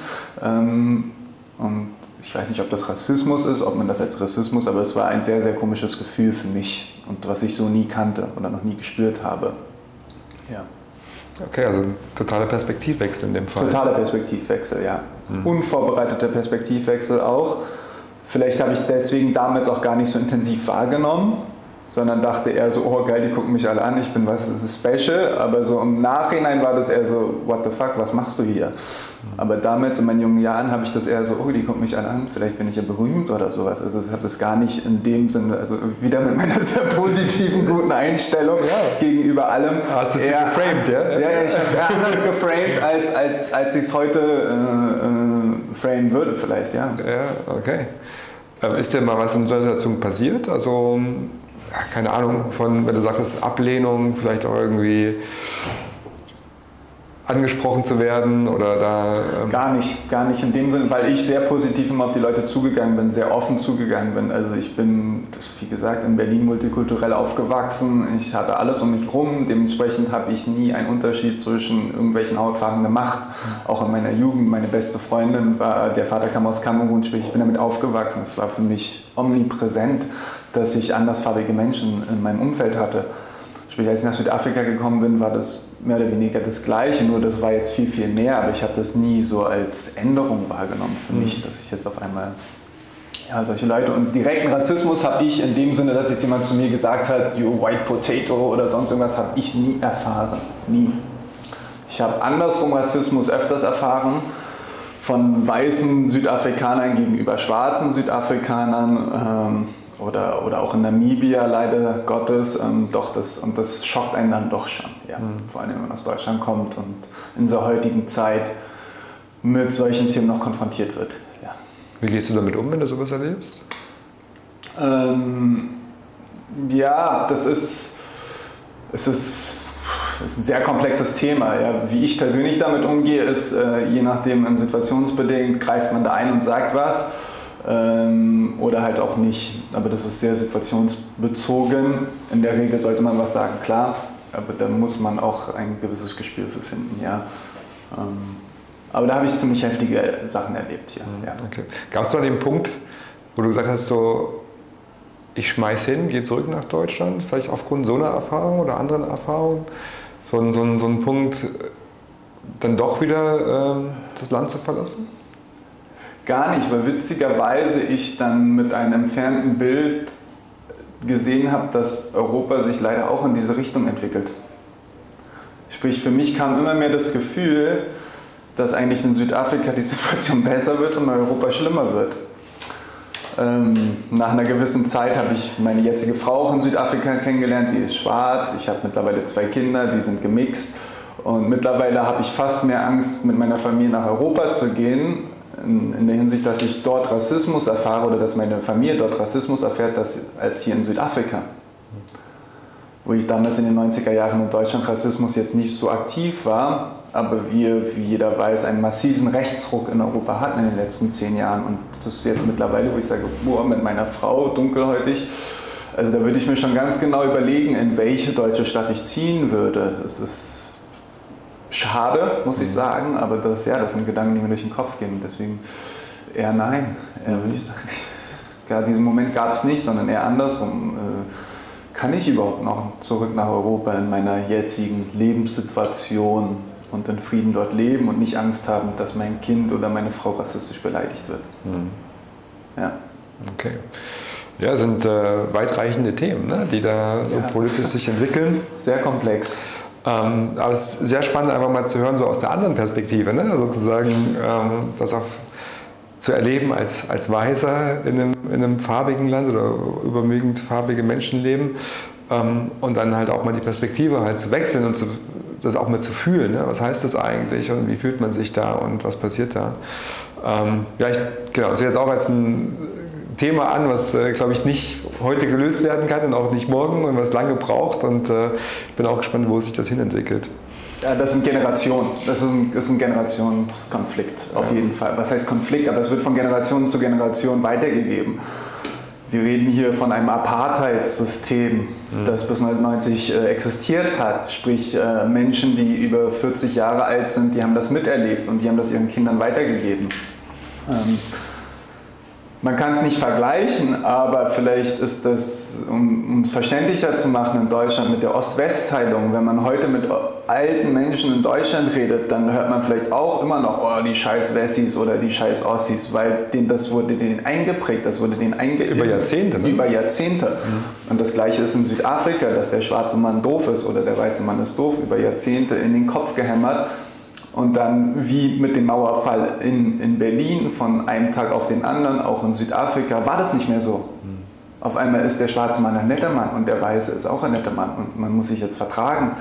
Ähm, und ich weiß nicht, ob das Rassismus ist, ob man das als Rassismus, aber es war ein sehr, sehr komisches Gefühl für mich und was ich so nie kannte oder noch nie gespürt habe. Ja. Okay, also ein totaler Perspektivwechsel in dem Fall. Totaler Perspektivwechsel, ja. Mhm. Unvorbereiteter Perspektivwechsel auch. Vielleicht habe ich deswegen damals auch gar nicht so intensiv wahrgenommen, sondern dachte eher so, oh geil, die gucken mich alle an, ich bin was special, aber so im Nachhinein war das eher so, what the fuck, was machst du hier? Aber damals in meinen jungen Jahren habe ich das eher so, oh, die gucken mich alle an, vielleicht bin ich ja berühmt oder sowas. Also ich habe das gar nicht in dem Sinne, also wieder mit meiner sehr positiven, guten Einstellung ja. gegenüber allem. Hast du es geframed, ja? Ja, ja ich habe anders geframed, als, als, als ich es heute äh, äh, framen würde vielleicht, ja. Ja, okay. Ähm, ist dir mal was in der Situation passiert? Also keine Ahnung, von, wenn du sagst, Ablehnung, vielleicht auch irgendwie angesprochen zu werden oder da. Ähm gar nicht, gar nicht in dem Sinne, weil ich sehr positiv immer auf die Leute zugegangen bin, sehr offen zugegangen bin. Also ich bin, wie gesagt, in Berlin multikulturell aufgewachsen. Ich hatte alles um mich rum. Dementsprechend habe ich nie einen Unterschied zwischen irgendwelchen Hautfarben gemacht. Auch in meiner Jugend. Meine beste Freundin war, der Vater kam aus Kamerun, sprich ich bin damit aufgewachsen. Es war für mich omnipräsent dass ich andersfarbige Menschen in meinem Umfeld hatte. Sprich, als ich nach Südafrika gekommen bin, war das mehr oder weniger das Gleiche, nur das war jetzt viel, viel mehr, aber ich habe das nie so als Änderung wahrgenommen für mich, mhm. dass ich jetzt auf einmal ja, solche Leute und direkten Rassismus habe ich in dem Sinne, dass jetzt jemand zu mir gesagt hat, you white potato oder sonst irgendwas, habe ich nie erfahren. Nie. Ich habe andersrum Rassismus öfters erfahren von weißen Südafrikanern gegenüber schwarzen Südafrikanern. Ähm, oder, oder auch in Namibia leider Gottes, ähm, doch das, und das schockt einen dann doch schon, ja. Mhm. vor allem wenn man aus Deutschland kommt und in so heutigen Zeit mit solchen Themen noch konfrontiert wird. Ja. Wie gehst du damit um, wenn du sowas erlebst? Ähm, ja, das ist, es ist, ist ein sehr komplexes Thema. Ja. Wie ich persönlich damit umgehe, ist, äh, je nachdem situationsbedingt, greift man da ein und sagt was ähm, oder halt auch nicht. Aber das ist sehr situationsbezogen. In der Regel sollte man was sagen, klar, aber da muss man auch ein gewisses Gespür für finden, ja. Ähm, aber da habe ich ziemlich heftige Sachen erlebt hier. Mhm, ja. Okay. Gab es mal den Punkt, wo du gesagt hast, so, ich schmeiß hin, gehe zurück nach Deutschland, vielleicht aufgrund so einer Erfahrung oder anderen Erfahrungen, so, so, so ein Punkt, dann doch wieder ähm, das Land zu verlassen? Gar nicht, weil witzigerweise ich dann mit einem entfernten Bild gesehen habe, dass Europa sich leider auch in diese Richtung entwickelt. Sprich, für mich kam immer mehr das Gefühl, dass eigentlich in Südafrika die Situation besser wird und in Europa schlimmer wird. Ähm, nach einer gewissen Zeit habe ich meine jetzige Frau auch in Südafrika kennengelernt, die ist schwarz. Ich habe mittlerweile zwei Kinder, die sind gemixt. Und mittlerweile habe ich fast mehr Angst, mit meiner Familie nach Europa zu gehen, in, in, der Hinsicht, dass ich dort Rassismus erfahre oder dass meine Familie dort Rassismus erfährt, dass, als hier in Südafrika. Wo ich damals in den 90er Jahren in Deutschland Rassismus jetzt nicht so aktiv war, aber wir, wie jeder weiß, einen massiven Rechtsruck in Europa hatten in den letzten zehn Jahren. Und das ist jetzt mittlerweile, wo ich sage, boah, mit meiner Frau, dunkelhäutig, also da würde ich mir schon ganz genau überlegen, in welche deutsche Stadt ich ziehen würde. Das ist schade, muss ich mhm. sagen, aber das, ja, das sind Gedanken, die mir durch den Kopf gehen. Deswegen eher nein, eher würde ich sagen. Gar diesen Moment gab es nicht, sondern eher andersrum. Äh, kann ich überhaupt noch zurück nach Europa in meiner jetzigen Lebenssituation und in Frieden dort leben und nicht Angst haben, dass mein Kind oder meine Frau rassistisch beleidigt wird? Mhm. Ja. Okay. Ja, sind äh, weitreichende Themen, ne, die da so ja. politisch sich entwickeln. Sehr komplex. Ähm, aber es ist sehr spannend, einfach mal zu hören, so aus der anderen Perspektive, ne? sozusagen ähm, das auch zu erleben als, als Weißer in einem, in einem farbigen Land oder überwiegend farbige Menschen leben ähm, und dann halt auch mal die Perspektive halt zu wechseln und zu, das auch mal zu fühlen. Ne? Was heißt das eigentlich und wie fühlt man sich da und was passiert da? Ähm, ja, ich, genau, das ist jetzt auch als ein Thema an, was, äh, glaube ich, nicht heute gelöst werden kann und auch nicht morgen und was lange braucht. Und äh, ich bin auch gespannt, wo sich das hinentwickelt. Ja, das sind Generationen. Das ist ein, das ist ein Generationskonflikt, auf ja. jeden Fall. Was heißt Konflikt? Aber es wird von Generation zu Generation weitergegeben. Wir reden hier von einem Apartheidssystem, mhm. das bis 1990 äh, existiert hat. Sprich, äh, Menschen, die über 40 Jahre alt sind, die haben das miterlebt und die haben das ihren Kindern weitergegeben. Ähm, man kann es nicht vergleichen, aber vielleicht ist das, um es verständlicher zu machen in Deutschland mit der Ost-West-Teilung, wenn man heute mit alten Menschen in Deutschland redet, dann hört man vielleicht auch immer noch, oh, die scheiß Wessis oder die scheiß Ossis, weil denen, das wurde denen eingeprägt, das wurde denen eingeimpft. Über Jahrzehnte, ne? Über Jahrzehnte. Mhm. Und das Gleiche ist in Südafrika, dass der schwarze Mann doof ist oder der weiße Mann ist doof, über Jahrzehnte in den Kopf gehämmert. Und dann wie mit dem Mauerfall in, in Berlin von einem Tag auf den anderen, auch in Südafrika, war das nicht mehr so. Mhm. Auf einmal ist der schwarze Mann ein netter Mann und der weiße ist auch ein netter Mann und man muss sich jetzt vertragen.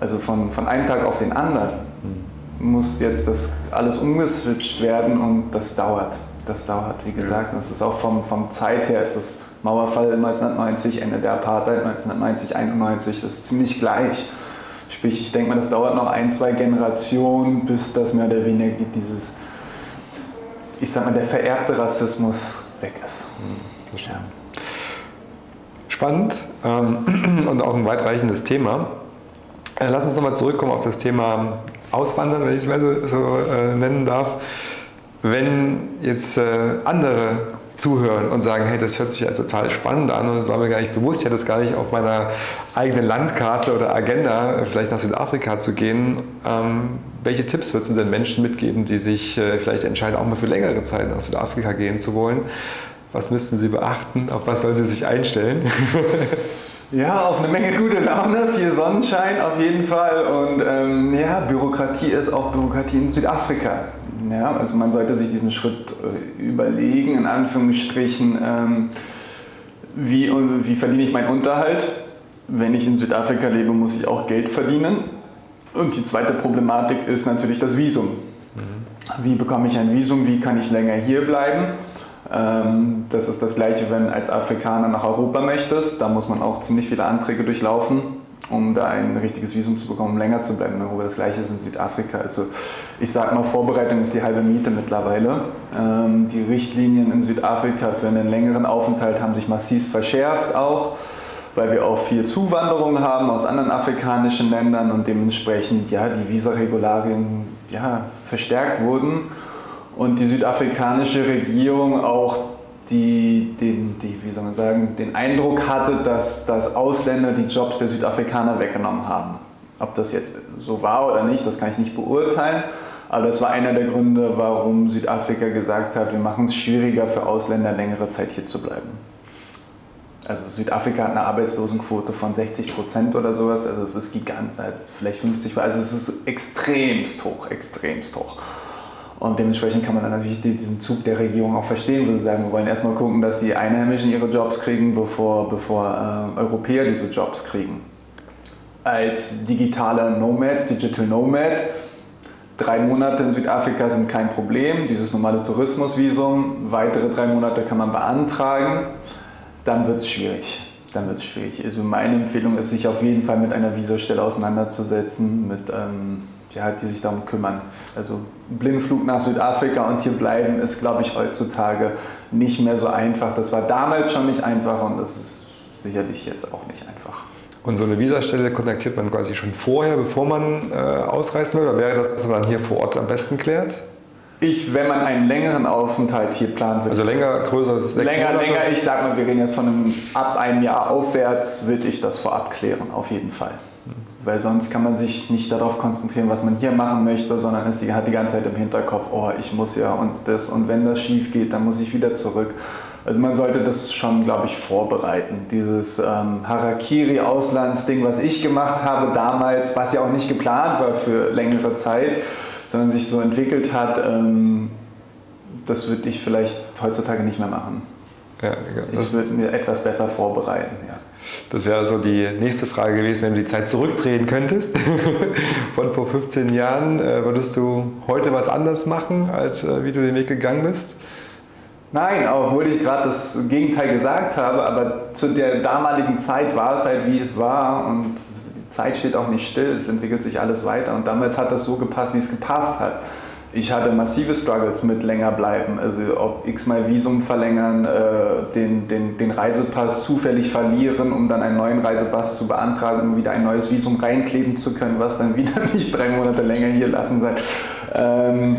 Also von, von einem Tag auf den anderen mhm. muss jetzt das alles umgeswitcht werden und das dauert. Das dauert, wie gesagt. Das ist auch vom, vom Zeit her, ist das Mauerfall 1990, Ende der Apartheid 1990, 91, das ist ziemlich gleich. Sprich, ich denke mal, das dauert noch ein, zwei Generationen, bis das mehr oder weniger dieses, ich sag mal, der vererbte Rassismus weg ist. Ja. Spannend ähm, und auch ein weitreichendes Thema. Äh, lass uns nochmal zurückkommen auf das Thema Auswandern, wenn ich es mal so, so äh, nennen darf. Wenn jetzt äh, andere zuhören und sagen, hey, das hört sich ja total spannend an und das war mir gar nicht bewusst, ich hatte es gar nicht auf meiner eigenen Landkarte oder Agenda, vielleicht nach Südafrika zu gehen. Ähm, welche Tipps würdest du denn Menschen mitgeben, die sich äh, vielleicht entscheiden, auch mal für längere Zeit nach Südafrika gehen zu wollen? Was müssten sie beachten? Auf was sollen sie sich einstellen? Ja, auf eine Menge gute Laune, viel Sonnenschein auf jeden Fall. Und ähm, ja, Bürokratie ist auch Bürokratie in Südafrika. Ja, also man sollte sich diesen Schritt äh, überlegen, in Anführungsstrichen, ähm, wie, wie verdiene ich meinen Unterhalt? Wenn ich in Südafrika lebe, muss ich auch Geld verdienen. Und die zweite Problematik ist natürlich das Visum. Mhm. Wie bekomme ich ein Visum? Wie kann ich länger hier bleiben? Ähm, das ist das Gleiche, wenn als Afrikaner nach Europa möchtest. Da muss man auch ziemlich viele Anträge durchlaufen, um da ein richtiges Visum zu bekommen, um länger zu bleiben in Europa. Das Gleiche ist in Südafrika. Also ich sage mal, Vorbereitung ist die halbe Miete mittlerweile. Ähm, die Richtlinien in Südafrika für einen längeren Aufenthalt haben sich massiv verschärft auch weil wir auch viel Zuwanderung haben aus anderen afrikanischen Ländern und dementsprechend ja, die Visaregularien ja, verstärkt wurden und die südafrikanische Regierung auch die, den, die, wie soll man sagen, den Eindruck hatte, dass, dass Ausländer die Jobs der Südafrikaner weggenommen haben. Ob das jetzt so war oder nicht, das kann ich nicht beurteilen. Aber das war einer der Gründe, warum Südafrika gesagt hat, wir machen es schwieriger für Ausländer längere Zeit hier zu bleiben. Also Südafrika hat eine Arbeitslosenquote von 60 Prozent oder sowas. Also es ist gigantisch, vielleicht 50, also es ist extremst hoch, extremst hoch. Und dementsprechend kann man dann natürlich diesen Zug der Regierung auch verstehen, wo sie sagen, wir wollen erstmal gucken, dass die Einheimischen ihre Jobs kriegen, bevor, bevor äh, Europäer diese Jobs kriegen. Als digitaler Nomad, Digital Nomad, drei Monate in Südafrika sind kein Problem, dieses normale Tourismusvisum, weitere drei Monate kann man beantragen, dann wird es schwierig. Dann wird schwierig. Also meine Empfehlung ist, sich auf jeden Fall mit einer Visastelle auseinanderzusetzen, mit, ähm, ja, die sich darum kümmern. Also Blindflug nach Südafrika und hier bleiben ist, glaube ich, heutzutage nicht mehr so einfach. Das war damals schon nicht einfach und das ist sicherlich jetzt auch nicht einfach. Und so eine Visastelle kontaktiert man quasi schon vorher, bevor man äh, ausreisen will? Oder wäre das, was man dann hier vor Ort am besten klärt? Ich, wenn man einen längeren Aufenthalt hier planen würde. Also länger, größer, Länger, länger, ich sag mal, wir reden jetzt von einem, ab einem Jahr aufwärts, würde ich das vorab klären, auf jeden Fall weil sonst kann man sich nicht darauf konzentrieren, was man hier machen möchte, sondern ist die, hat die ganze Zeit im Hinterkopf, oh, ich muss ja und das und wenn das schief geht, dann muss ich wieder zurück. Also man sollte das schon, glaube ich, vorbereiten. Dieses ähm, Harakiri-Auslandsding, was ich gemacht habe damals, was ja auch nicht geplant war für längere Zeit, sondern sich so entwickelt hat, ähm, das würde ich vielleicht heutzutage nicht mehr machen. Ja, ich würde mir etwas besser vorbereiten, ja. Das wäre so die nächste Frage gewesen, wenn du die Zeit zurückdrehen könntest. Von vor 15 Jahren, äh, würdest du heute was anders machen, als äh, wie du den Weg gegangen bist? Nein, obwohl ich gerade das Gegenteil gesagt habe, aber zu der damaligen Zeit war es halt, wie es war und Zeit steht auch nicht still, es entwickelt sich alles weiter und damals hat das so gepasst, wie es gepasst hat. Ich hatte massive Struggles mit länger bleiben, also ob x-mal Visum verlängern, äh, den, den, den Reisepass zufällig verlieren, um dann einen neuen Reisepass zu beantragen, um wieder ein neues Visum reinkleben zu können, was dann wieder nicht drei Monate länger hier lassen soll. Ähm,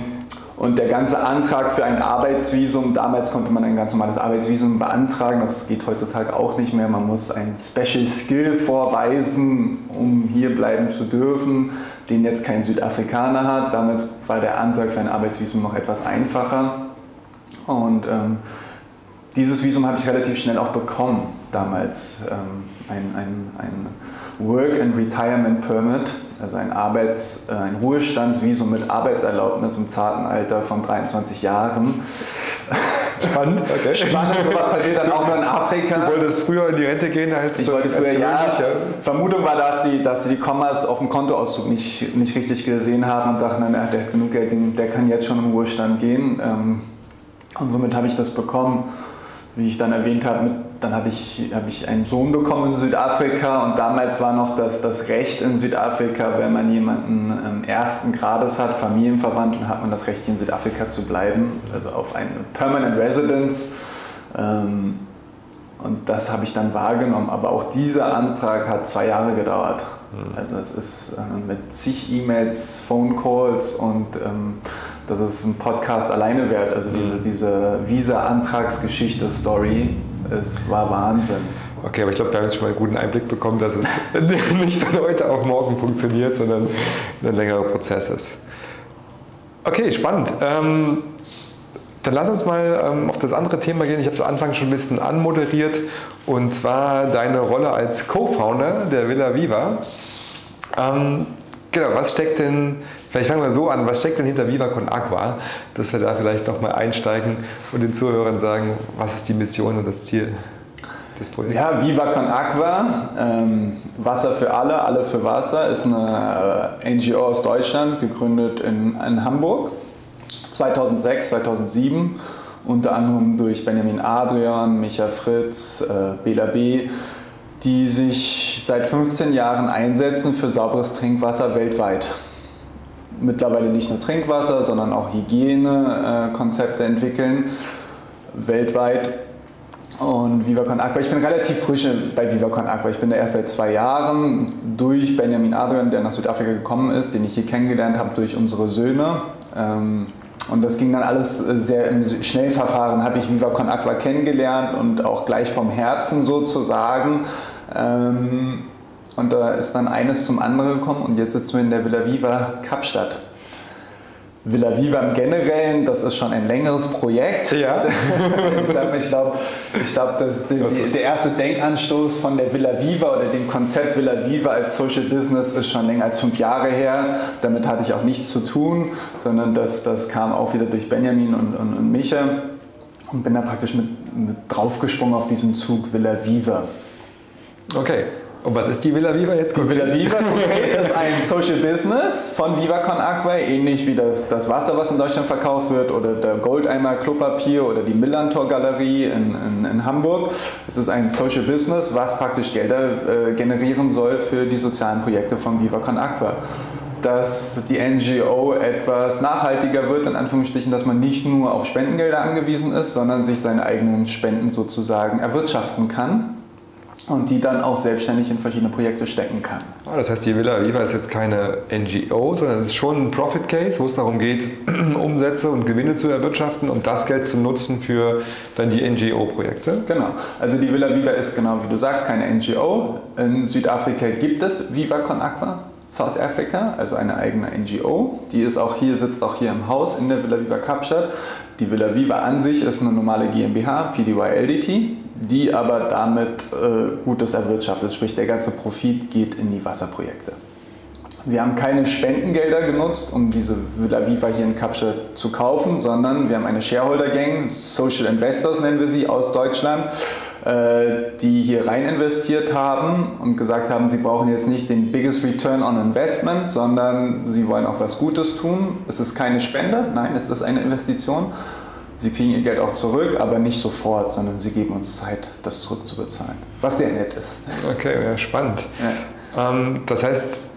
und der ganze Antrag für ein Arbeitsvisum, damals konnte man ein ganz normales Arbeitsvisum beantragen, das geht heutzutage auch nicht mehr. Man muss ein Special Skill vorweisen, um hier bleiben zu dürfen, den jetzt kein Südafrikaner hat. Damals war der Antrag für ein Arbeitsvisum noch etwas einfacher. Und ähm, dieses Visum habe ich relativ schnell auch bekommen damals. Ähm, ein, ein, ein Work and Retirement Permit, also ein, Arbeits-, äh, ein Ruhestandsvisum mit Arbeitserlaubnis im zarten Alter von 23 Jahren. Spannend, okay. Spannend, sowas passiert dann auch nur in Afrika. Du wolltest früher in die Rente gehen als Ich wollte früher, ja. Vermutung war, dass sie, dass sie die Kommas auf dem Kontoauszug nicht, nicht richtig gesehen haben und dachten, na, der hat genug Geld, der kann jetzt schon im Ruhestand gehen. Ähm, und somit habe ich das bekommen wie ich dann erwähnt habe, mit, dann habe ich, hab ich einen Sohn bekommen in Südafrika und damals war noch das, das Recht in Südafrika, wenn man jemanden ähm, ersten Grades hat, Familienverwandten, hat man das Recht hier in Südafrika zu bleiben, also auf eine Permanent Residence. Ähm, und das habe ich dann wahrgenommen, aber auch dieser Antrag hat zwei Jahre gedauert. Mhm. Also es ist äh, mit zig E-Mails, Phone Calls und ähm, das ist ein Podcast alleine wert. Also diese, mhm. diese Visa-Antragsgeschichte-Story, es war Wahnsinn. Okay, aber ich glaube, wir haben jetzt schon mal einen guten Einblick bekommen, dass es nicht von heute auf morgen funktioniert, sondern ein längerer Prozess ist. Okay, spannend. Ähm, dann lass uns mal ähm, auf das andere Thema gehen. Ich habe zu Anfang schon ein bisschen anmoderiert und zwar deine Rolle als Co-Founder der Villa Viva. Ähm, genau, was steckt denn Vielleicht fangen wir so an, was steckt denn hinter Viva Con Aqua, dass wir da vielleicht nochmal einsteigen und den Zuhörern sagen, was ist die Mission und das Ziel des Projekts? Ja, Viva Con Aqua, ähm, Wasser für alle, alle für Wasser, ist eine äh, NGO aus Deutschland, gegründet in, in Hamburg 2006, 2007 unter anderem durch Benjamin Adrian, Micha Fritz, äh, Bela B., die sich seit 15 Jahren einsetzen für sauberes Trinkwasser weltweit mittlerweile nicht nur Trinkwasser, sondern auch Hygienekonzepte entwickeln, weltweit. Und VivaCon Aqua, ich bin relativ frisch bei VivaCon Aqua. Ich bin da erst seit zwei Jahren durch Benjamin Adrian, der nach Südafrika gekommen ist, den ich hier kennengelernt habe durch unsere Söhne. Ähm, und das ging dann alles sehr im Schnellverfahren, habe ich VivaCon Aqua kennengelernt und auch gleich vom Herzen sozusagen. Ähm, und da ist dann eines zum anderen gekommen und jetzt sitzen wir in der Villa Viva Kapstadt. Villa Viva im Generellen, das ist schon ein längeres Projekt. Ja. ich glaube, ich glaub, der erste Denkanstoß von der Villa Viva oder dem Konzept Villa Viva als Social Business ist schon länger als fünf Jahre her. Damit hatte ich auch nichts zu tun, sondern das, das kam auch wieder durch Benjamin und, und, und Micha und bin da praktisch mit, mit draufgesprungen auf diesen Zug Villa Viva. Okay. Und was ist die Villa Viva jetzt? Die Villa Viva konkret ist ein Social Business von VivaCon Aqua, ähnlich wie das, das Wasser, was in Deutschland verkauft wird, oder der Goldeimer Klopapier oder die Millantor Galerie in, in, in, Hamburg. Es ist ein Social Business, was praktisch Gelder äh, generieren soll für die sozialen Projekte von VivaCon Aqua dass die NGO etwas nachhaltiger wird, in Anführungsstrichen, dass man nicht nur auf Spendengelder angewiesen ist, sondern sich seine eigenen Spenden sozusagen erwirtschaften kann und die dann auch selbstständig in verschiedene Projekte stecken kann. Ah, das heißt, die Villa Viva ist jetzt keine NGO, sondern es ist schon ein Profit Case, wo es darum geht, Umsätze und Gewinne zu erwirtschaften und das Geld zu nutzen für dann die NGO-Projekte. Genau. Also die Villa Viva ist genau wie du sagst keine NGO. In Südafrika gibt es Viva Con Aqua. South Africa, also eine eigene NGO. Die ist auch hier, sitzt auch hier im Haus in der Villa Viva Kapstadt. Die Villa Viva an sich ist eine normale GmbH, PDY LDT die aber damit äh, Gutes erwirtschaftet, sprich der ganze Profit geht in die Wasserprojekte. Wir haben keine Spendengelder genutzt, um diese Villa Viva hier in Kapstadt zu kaufen, sondern wir haben eine Shareholder Gang, Social Investors nennen wir sie, aus Deutschland, äh, die hier rein investiert haben und gesagt haben, sie brauchen jetzt nicht den biggest return on investment, sondern sie wollen auch was Gutes tun. Es ist keine Spende, nein, es ist eine Investition Sie kriegen ihr Geld auch zurück, aber nicht sofort, sondern sie geben uns Zeit, das zurückzubezahlen. Was sehr nett ist. Okay, ja, spannend. Ja. Ähm, das heißt,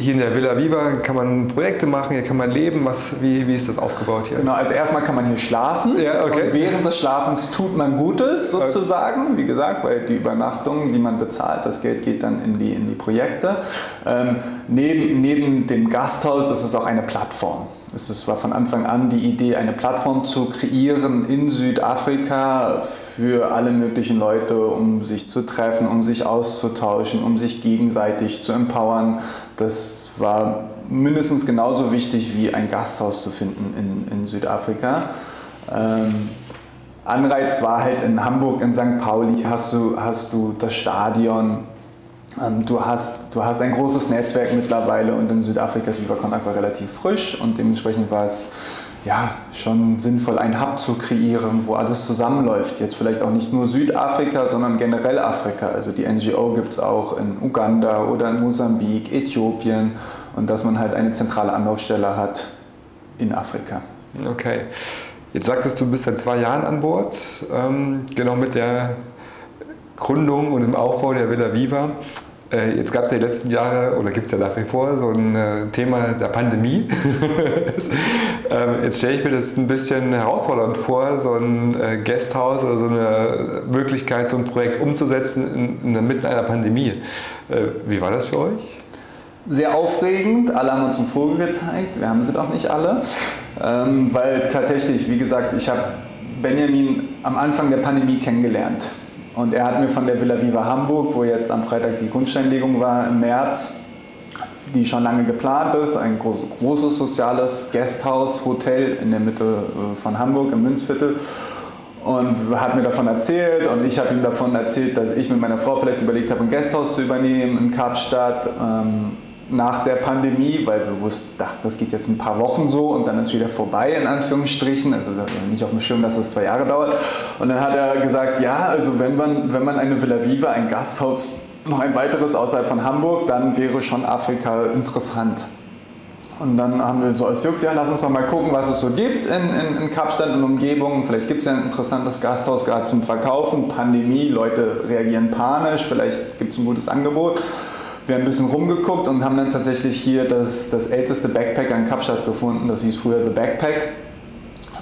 hier in der Villa Viva kann man Projekte machen, hier kann man leben. Was, wie, wie ist das aufgebaut hier? Genau, also erstmal kann man hier schlafen. Ja, okay. Und während des Schlafens tut man Gutes sozusagen, wie gesagt, weil die Übernachtung, die man bezahlt, das Geld geht dann in die, in die Projekte. Ähm, neben, neben dem Gasthaus ist es auch eine Plattform. Es war von Anfang an die Idee, eine Plattform zu kreieren in Südafrika für alle möglichen Leute, um sich zu treffen, um sich auszutauschen, um sich gegenseitig zu empowern. Das war mindestens genauso wichtig wie ein Gasthaus zu finden in, in Südafrika. Ähm, Anreiz war halt in Hamburg, in St. Pauli hast du, hast du das Stadion, du hast, du hast ein großes Netzwerk mittlerweile und in Südafrika ist VivaCon einfach relativ frisch und dementsprechend war es ja, schon sinnvoll, einen Hub zu kreieren, wo alles zusammenläuft. Jetzt vielleicht auch nicht nur Südafrika, sondern generell Afrika. Also die NGO gibt es auch in Uganda oder in Mosambik, Äthiopien und dass man halt eine zentrale Anlaufstelle hat in Afrika. Okay. Jetzt sagtest du, du bist seit zwei Jahren an Bord, ähm, genau mit der Gründung und dem Aufbau der Villa Viva. Äh, jetzt gab es ja die letzten Jahre, oder gibt es ja nach wie vor, so ein äh, Thema der Pandemie. Ähm, jetzt stelle ich mir das ein bisschen herausfordernd vor, so ein äh, Guesthouse oder so eine Möglichkeit, so ein Projekt umzusetzen in, in, mitten einer Pandemie. Wie war das für euch? Sehr aufregend. Alle haben uns einen Vogel gezeigt. Wir haben sie doch nicht alle. Ähm, weil tatsächlich, wie gesagt, ich habe Benjamin am Anfang der Pandemie kennengelernt. Und er hat mir von der Villa Viva Hamburg, wo jetzt am Freitag die Grundsteinlegung war, im März, die schon lange geplant ist, ein groß, großes soziales Gasthaus, Hotel in der Mitte äh, von Hamburg im Münzviertel. Und hat mir davon erzählt und ich habe ihm davon erzählt, dass ich mit meiner Frau vielleicht überlegt habe, ein Gasthaus zu übernehmen in Kapstadt. Ähm, nach der Pandemie, weil wir wussten, dachten, das geht jetzt ein paar Wochen so und dann ist wieder vorbei, in Anführungsstrichen. Also nicht auf dem Schirm, dass es zwei Jahre dauert. Und dann hat er gesagt, ja, also wenn man, wenn man eine Villa Viva, ein Gasthaus, noch ein weiteres außerhalb von Hamburg, dann wäre schon Afrika interessant. Und dann haben wir so als Jux, ja, lass uns doch mal gucken, was es so gibt in, in, in Kapstadt und Umgebung. Vielleicht gibt es ja ein interessantes Gasthaus gerade zum Verkaufen. Pandemie, Leute reagieren panisch, vielleicht gibt es ein gutes Angebot wir haben ein bisschen rumgeguckt und haben dann tatsächlich hier das, das älteste Backpack an Kapstadt gefunden. Das hieß früher The Backpack,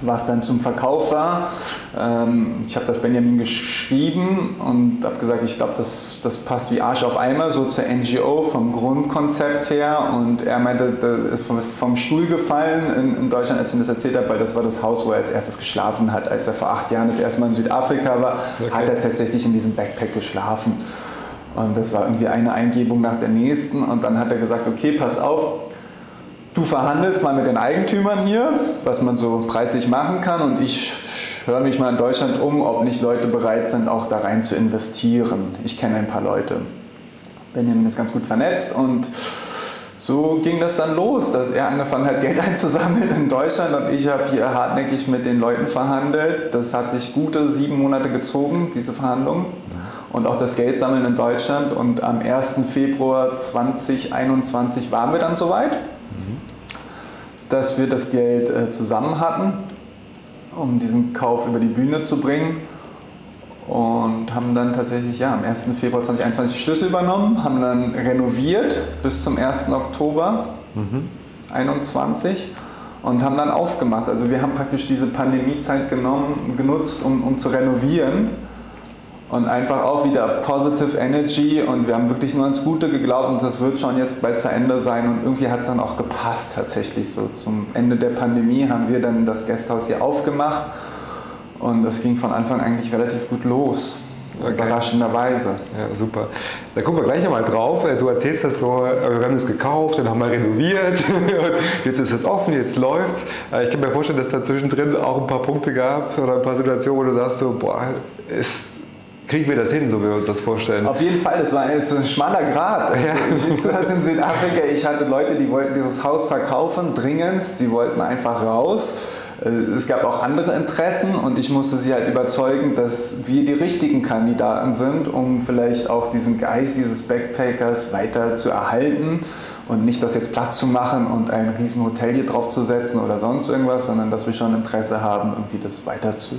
was dann zum Verkauf war. Ähm, ich habe das Benjamin geschrieben und habe gesagt, ich glaube, das, das passt wie Arsch auf Eimer, so zur NGO vom Grundkonzept her. Und er meinte, das ist vom, Stuhl gefallen in, Deutschland, als ich mir das erzählt habe, weil das war das Haus, wo er als erstes geschlafen hat. Als er vor acht Jahren das erste Mal in Südafrika war, okay. hat er tatsächlich in diesem Backpack geschlafen. Und das war irgendwie eine Eingebung nach der nächsten. Und dann hat er gesagt, okay, pass auf, du verhandelst mal mit den Eigentümern hier, was man so preislich machen kann. Und ich höre mich mal in Deutschland um, ob nicht Leute bereit sind, auch da rein zu investieren. Ich kenne ein paar Leute. Benjamin ist ganz gut vernetzt und so ging das dann los, dass er angefangen hat, Geld einzusammeln in Deutschland und ich habe hier hartnäckig mit den Leuten verhandelt. Das hat sich gute sieben Monate gezogen, diese Verhandlungen und auch das Geld sammeln in Deutschland. Und am 1. Februar 2021 waren wir dann soweit, mhm. dass wir das Geld äh, zusammen hatten, um diesen Kauf über die Bühne zu bringen. Und haben dann tatsächlich ja, am 1. Februar 2021 Schlüssel übernommen, haben dann renoviert bis zum 1. Oktober mhm. und haben dann aufgemacht. Also wir haben praktisch diese Pandemiezeit genommen, genutzt, um, um zu renovieren und einfach auch wieder Positive Energy und wir haben wirklich nur ans Gute geglaubt und das wird schon jetzt bald zu Ende sein und irgendwie hat es dann auch gepasst tatsächlich so. Zum Ende der Pandemie haben wir dann das Gasthaus hier aufgemacht und es ging von Anfang eigentlich relativ gut los. Okay. Überraschenderweise. Ja, super. Da gucken wir gleich einmal drauf. Du erzählst das so, wir haben es gekauft, dann haben wir renoviert, jetzt ist es offen, jetzt läuft's. Ich kann mir vorstellen, dass da zwischendrin auch ein paar Punkte gab oder ein paar Situationen, wo du sagst, so, boah, ist Kriegen wir das hin, so wie wir uns das vorstellen? Auf jeden Fall, das war so ein schmaler Grad. Ja. Ich saß in Südafrika, ich hatte Leute, die wollten dieses Haus verkaufen, dringend, die wollten einfach raus. Äh, es gab auch andere Interessen und ich musste sie halt überzeugen, dass wir die richtigen Kandidaten sind, um vielleicht auch diesen Geist dieses Backpackers weiter zu erhalten und nicht das jetzt Platz zu machen und ein riesen Hotel hier drauf zu setzen oder sonst irgendwas, sondern dass wir schon Interesse haben, irgendwie das weiter zu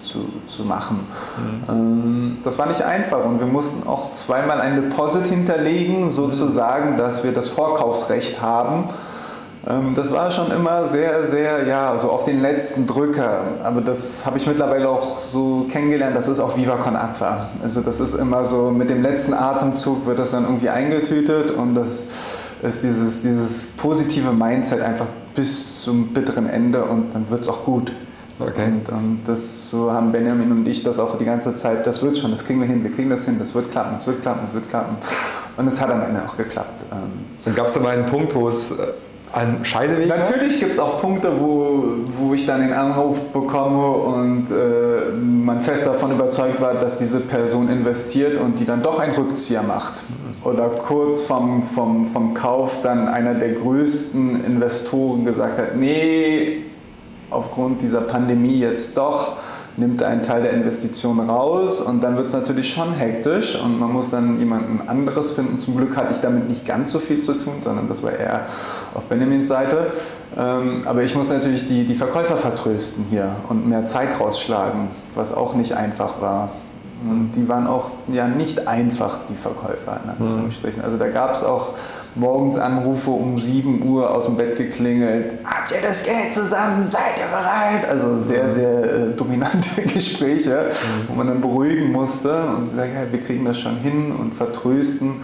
zu, zu machen. Mhm. Ähm, das war nicht einfach und wir mussten auch zweimal ein Deposit hinterlegen, sozusagen, dass wir das Vorkaufsrecht haben. Ähm, das war schon immer sehr, sehr, ja, so auf den letzten Drücker. Aber das habe ich mittlerweile auch so kennengelernt, das ist auch Viva Con Aqua. Also das ist immer so, mit dem letzten Atemzug wird das dann irgendwie eingetütet und das ist dieses, dieses positive Mindset einfach bis zum bitteren Ende und dann wird es auch gut. Okay. Und, und, das, so haben Benjamin und ich das auch die ganze Zeit, das wird schon, das kriegen wir hin, wir kriegen das hin, das wird klappen, das wird klappen, das wird klappen. Und es hat am Ende auch geklappt. Ähm. Dann gab es da mal einen Punkt, wo es äh, ein Scheideweg Natürlich gibt es auch Punkte, wo, wo ich dann den Anruf bekomme und äh, man fest davon überzeugt war, dass diese Person investiert und die dann doch einen Rückzieher macht. Oder kurz vom, vom, vom Kauf dann einer der größten Investoren gesagt hat, nee, aufgrund dieser Pandemie jetzt doch nimmt einen Teil der Investition raus und dann wird es natürlich schon hektisch und man muss dann jemanden anderes finden. Zum Glück hatte ich damit nicht ganz so viel zu tun, sondern das war eher auf Benjamins Seite. Ähm, aber ich muss natürlich die, die Verkäufer vertrösten hier und mehr Zeit rausschlagen, was auch nicht einfach war. Und die waren auch ja nicht einfach, die Verkäufer in Anführungsstrichen. Also da gab es auch morgens Anrufe um 7 Uhr aus dem Bett geklingelt. Habt ihr das Geld zusammen? Seid ihr bereit? Also sehr, sehr äh, dominante Gespräche, wo man dann beruhigen musste und sagen, ja, wir kriegen das schon hin und vertrösten.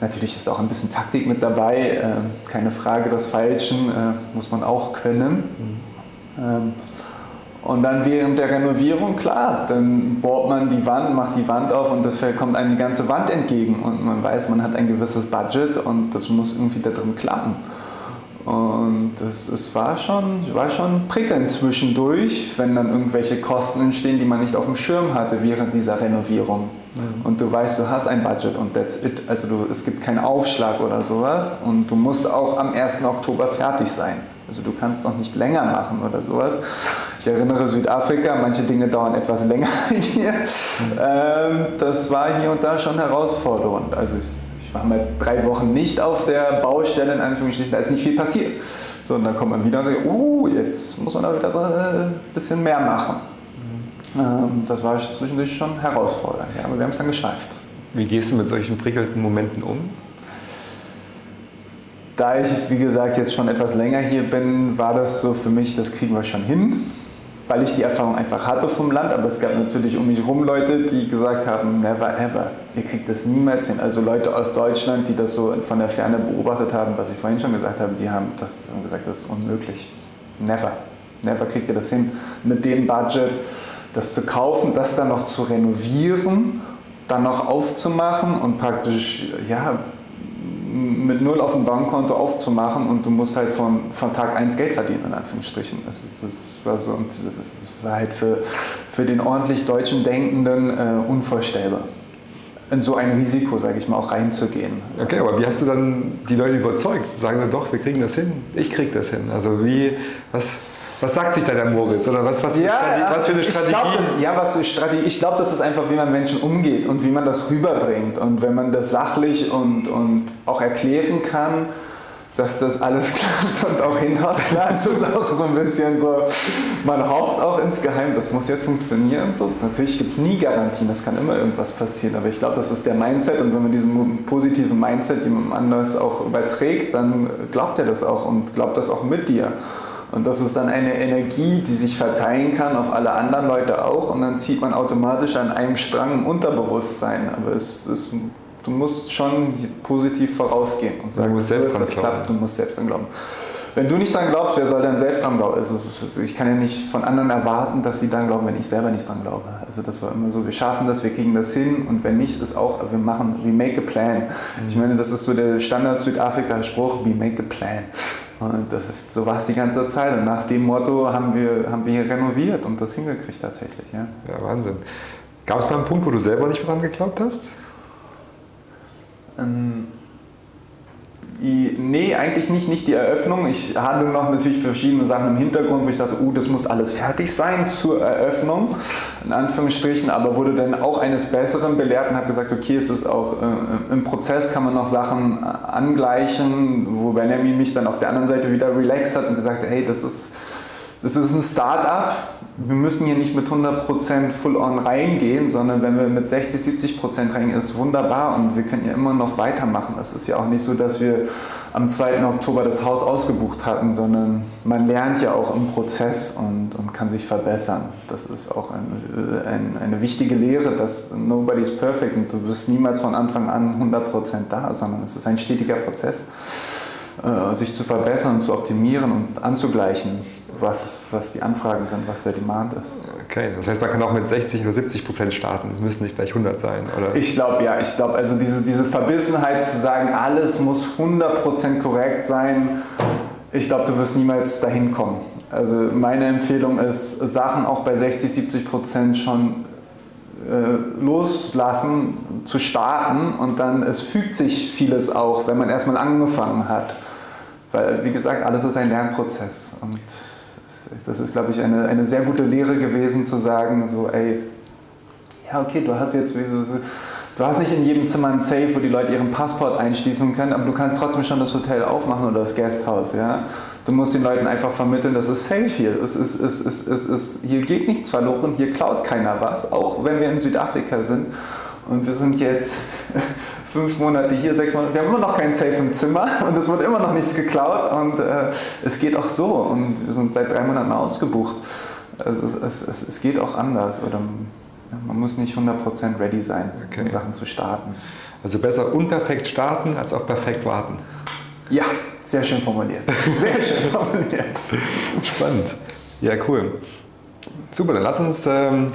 Natürlich ist auch ein bisschen Taktik mit dabei, äh, keine Frage des Falschen, äh, muss man auch können. Mhm. Ähm, und dann während der Renovierung, klar, dann bohrt man die Wand, macht die Wand auf und das kommt einem die ganze Wand entgegen. Und man weiß, man hat ein gewisses Budget und das muss irgendwie da drin klappen. Und es war, schon, war schon prickelnd zwischendurch, wenn dann irgendwelche Kosten entstehen, die man nicht auf dem Schirm hatte während dieser Renovierung. Mhm. Und du weißt, du hast ein Budget und that's it. Also du, es gibt keinen Aufschlag oder sowas und du musst auch am 1. Oktober fertig sein. Also du kannst noch nicht länger machen oder sowas. Ich erinnere Südafrika, manche Dinge dauern etwas länger hier. Ähm, das war hier und da schon herausfordernd. Also ich, ich war mal drei Wochen nicht auf der Baustelle, in Anführungsstrichen, da ist nicht viel passiert. So, und dann kommt man wieder und sagt, uh, jetzt muss man da wieder ein äh, bisschen mehr machen. Ähm, das war zwischendurch schon herausfordernd, ja, aber wir haben es dann geschweift. Wie gehst du mit solchen prickelnden Momenten um? Da ich, wie gesagt, jetzt schon etwas länger hier bin, war das so für mich, das kriegen wir schon hin, weil ich die Erfahrung einfach hatte vom Land. Aber es gab natürlich um mich herum Leute, die gesagt haben, never ever, ihr kriegt das niemals hin. Also Leute aus Deutschland, die das so von der Ferne beobachtet haben, was ich vorhin schon gesagt habe, die haben, das, haben gesagt, das ist unmöglich. Never, never kriegt ihr das hin. Mit dem Budget, das zu kaufen, das dann noch zu renovieren, dann noch aufzumachen und praktisch, ja, mit null auf dem Bankkonto aufzumachen und du musst halt von, von Tag 1 Geld verdienen, in Anführungsstrichen. Das, das war, so, das, das war halt für, für den ordentlich deutschen Denkenden äh, unvorstellbar. In so ein Risiko, sage ich mal, auch reinzugehen. Okay, aber wie hast du dann die Leute überzeugt? Sagen sie doch, wir kriegen das hin, ich krieg das hin. Also wie, was, was sagt sich da der Moritz? Oder was, was, ja, was für eine Strategie? Glaub, das, ja, was Strategie? Ich glaube, das ist einfach, wie man Menschen umgeht und wie man das rüberbringt. Und wenn man das sachlich und, und auch erklären kann, dass das alles klappt und auch hinhaut. Klar ist das auch so ein bisschen so, man hofft auch insgeheim, das muss jetzt funktionieren. So. Natürlich gibt es nie Garantien, das kann immer irgendwas passieren, aber ich glaube, das ist der Mindset und wenn man diesen positiven Mindset jemandem anders auch überträgt, dann glaubt er das auch und glaubt das auch mit dir. Und das ist dann eine Energie, die sich verteilen kann auf alle anderen Leute auch. Und dann zieht man automatisch an einem Strang im Unterbewusstsein. Aber es, es, du musst schon positiv vorausgehen und sagen, du musst selbst dran das glauben. klappt, du musst selbst dran glauben. Wenn du nicht dran glaubst, wer soll dann selbst dran glauben? Also ich kann ja nicht von anderen erwarten, dass sie dran glauben, wenn ich selber nicht dran glaube. Also das war immer so, wir schaffen das, wir kriegen das hin und wenn nicht, ist auch, wir machen, we make a plan. Mhm. Ich meine, das ist so der Standard Südafrika-Spruch, we make a plan. Und das, so war es die ganze Zeit. Und nach dem Motto haben wir, haben wir hier renoviert und das hingekriegt tatsächlich. Ja, ja Wahnsinn. Gab es mal einen Punkt, wo du selber nicht dran geglaubt hast? Ähm, Nee, eigentlich nicht, nicht die Eröffnung. Ich hatte noch natürlich verschiedene Sachen im Hintergrund, wo ich dachte, uh, das muss alles fertig sein zur Eröffnung, in Anführungsstrichen, aber wurde dann auch eines Besseren belehrt und habe gesagt, okay, es ist auch äh, im Prozess kann man noch Sachen äh, angleichen, wo Benjamin mich dann auf der anderen Seite wieder relaxed hat und gesagt hat, hey, das ist, das ist ein Start-up wir müssen hier nicht mit 100% full-on reingehen, sondern wenn wir mit 60, 70% reingehen, ist wunderbar und wir können ja immer noch weitermachen. Es ist ja auch nicht so, dass wir am 2. Oktober das Haus ausgebucht hatten, sondern man lernt ja auch im Prozess und, und kann sich verbessern. Das ist auch eine, eine, eine wichtige Lehre, dass nobody's perfect und du bist niemals von Anfang an 100% da, sondern es ist ein stetiger Prozess, äh, sich zu verbessern, zu optimieren und anzugleichen was, was die Anfragen sind, was der Demand ist. Okay, das heißt, man kann auch mit 60 oder 70 Prozent starten. Es müssen nicht gleich 100 sein, oder? Ich glaube, ja. Ich glaube, also diese, diese Verbissenheit zu sagen, alles muss 100 Prozent korrekt sein, ich glaube, du wirst niemals dahin kommen. Also meine Empfehlung ist, Sachen auch bei 60, 70 Prozent schon äh, loslassen, zu starten und dann es fügt sich vieles auch, wenn man erstmal angefangen hat. Weil, wie gesagt, alles ist ein Lernprozess. Und das ist, glaube ich, eine, eine sehr gute Lehre gewesen, zu sagen, so, ey, ja, okay, du hast jetzt, du hast nicht in jedem Zimmer ein Safe, wo die Leute ihren Passport einschließen können, aber du kannst trotzdem schon das Hotel aufmachen oder das Gasthaus, ja. Du musst den Leuten einfach vermitteln, das ist safe hier. Es ist, es ist, es ist, hier geht nichts verloren, hier klaut keiner was, auch wenn wir in Südafrika sind. Und wir sind jetzt fünf Monate hier, sechs Monate, wir haben immer noch kein Safe im Zimmer und es wird immer noch nichts geklaut und äh, es geht auch so und wir sind seit drei Monaten ausgebucht. Also es, es, es geht auch anders oder man muss nicht 100% ready sein, okay. um Sachen zu starten. Also besser unperfekt starten als auch perfekt warten. Ja, sehr schön formuliert. Sehr schön formuliert. Spannend. Ja, cool. Super, dann lass uns ähm,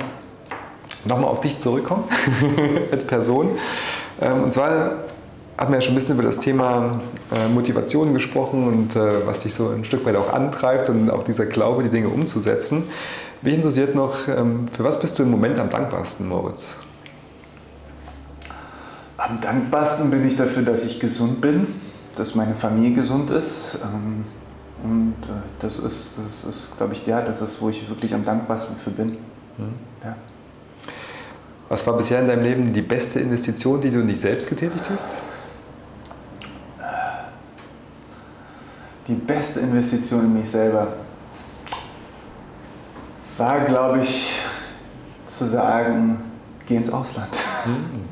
nochmal auf dich zurückkommen als Person. Ähm, und zwar hatten wir ja schon ein bisschen über das Thema äh, Motivation gesprochen und äh, was dich so ein Stück weit auch antreibt und auch dieser Glaube, die Dinge umzusetzen. Mich interessiert noch, ähm, für was bist du im Moment am dankbarsten, Moritz? Am dankbarsten bin ich dafür, dass ich gesund bin, dass meine Familie gesund ist. Ähm, und äh, das ist, das ist glaube ich, ja, das ist, wo ich wirklich am dankbarsten für bin. Mhm. Was war bisher in deinem Leben die beste Investition, die du nicht selbst getätigt hast? Die beste Investition in mich selber war, glaube ich, zu sagen, geh ins Ausland. Hm.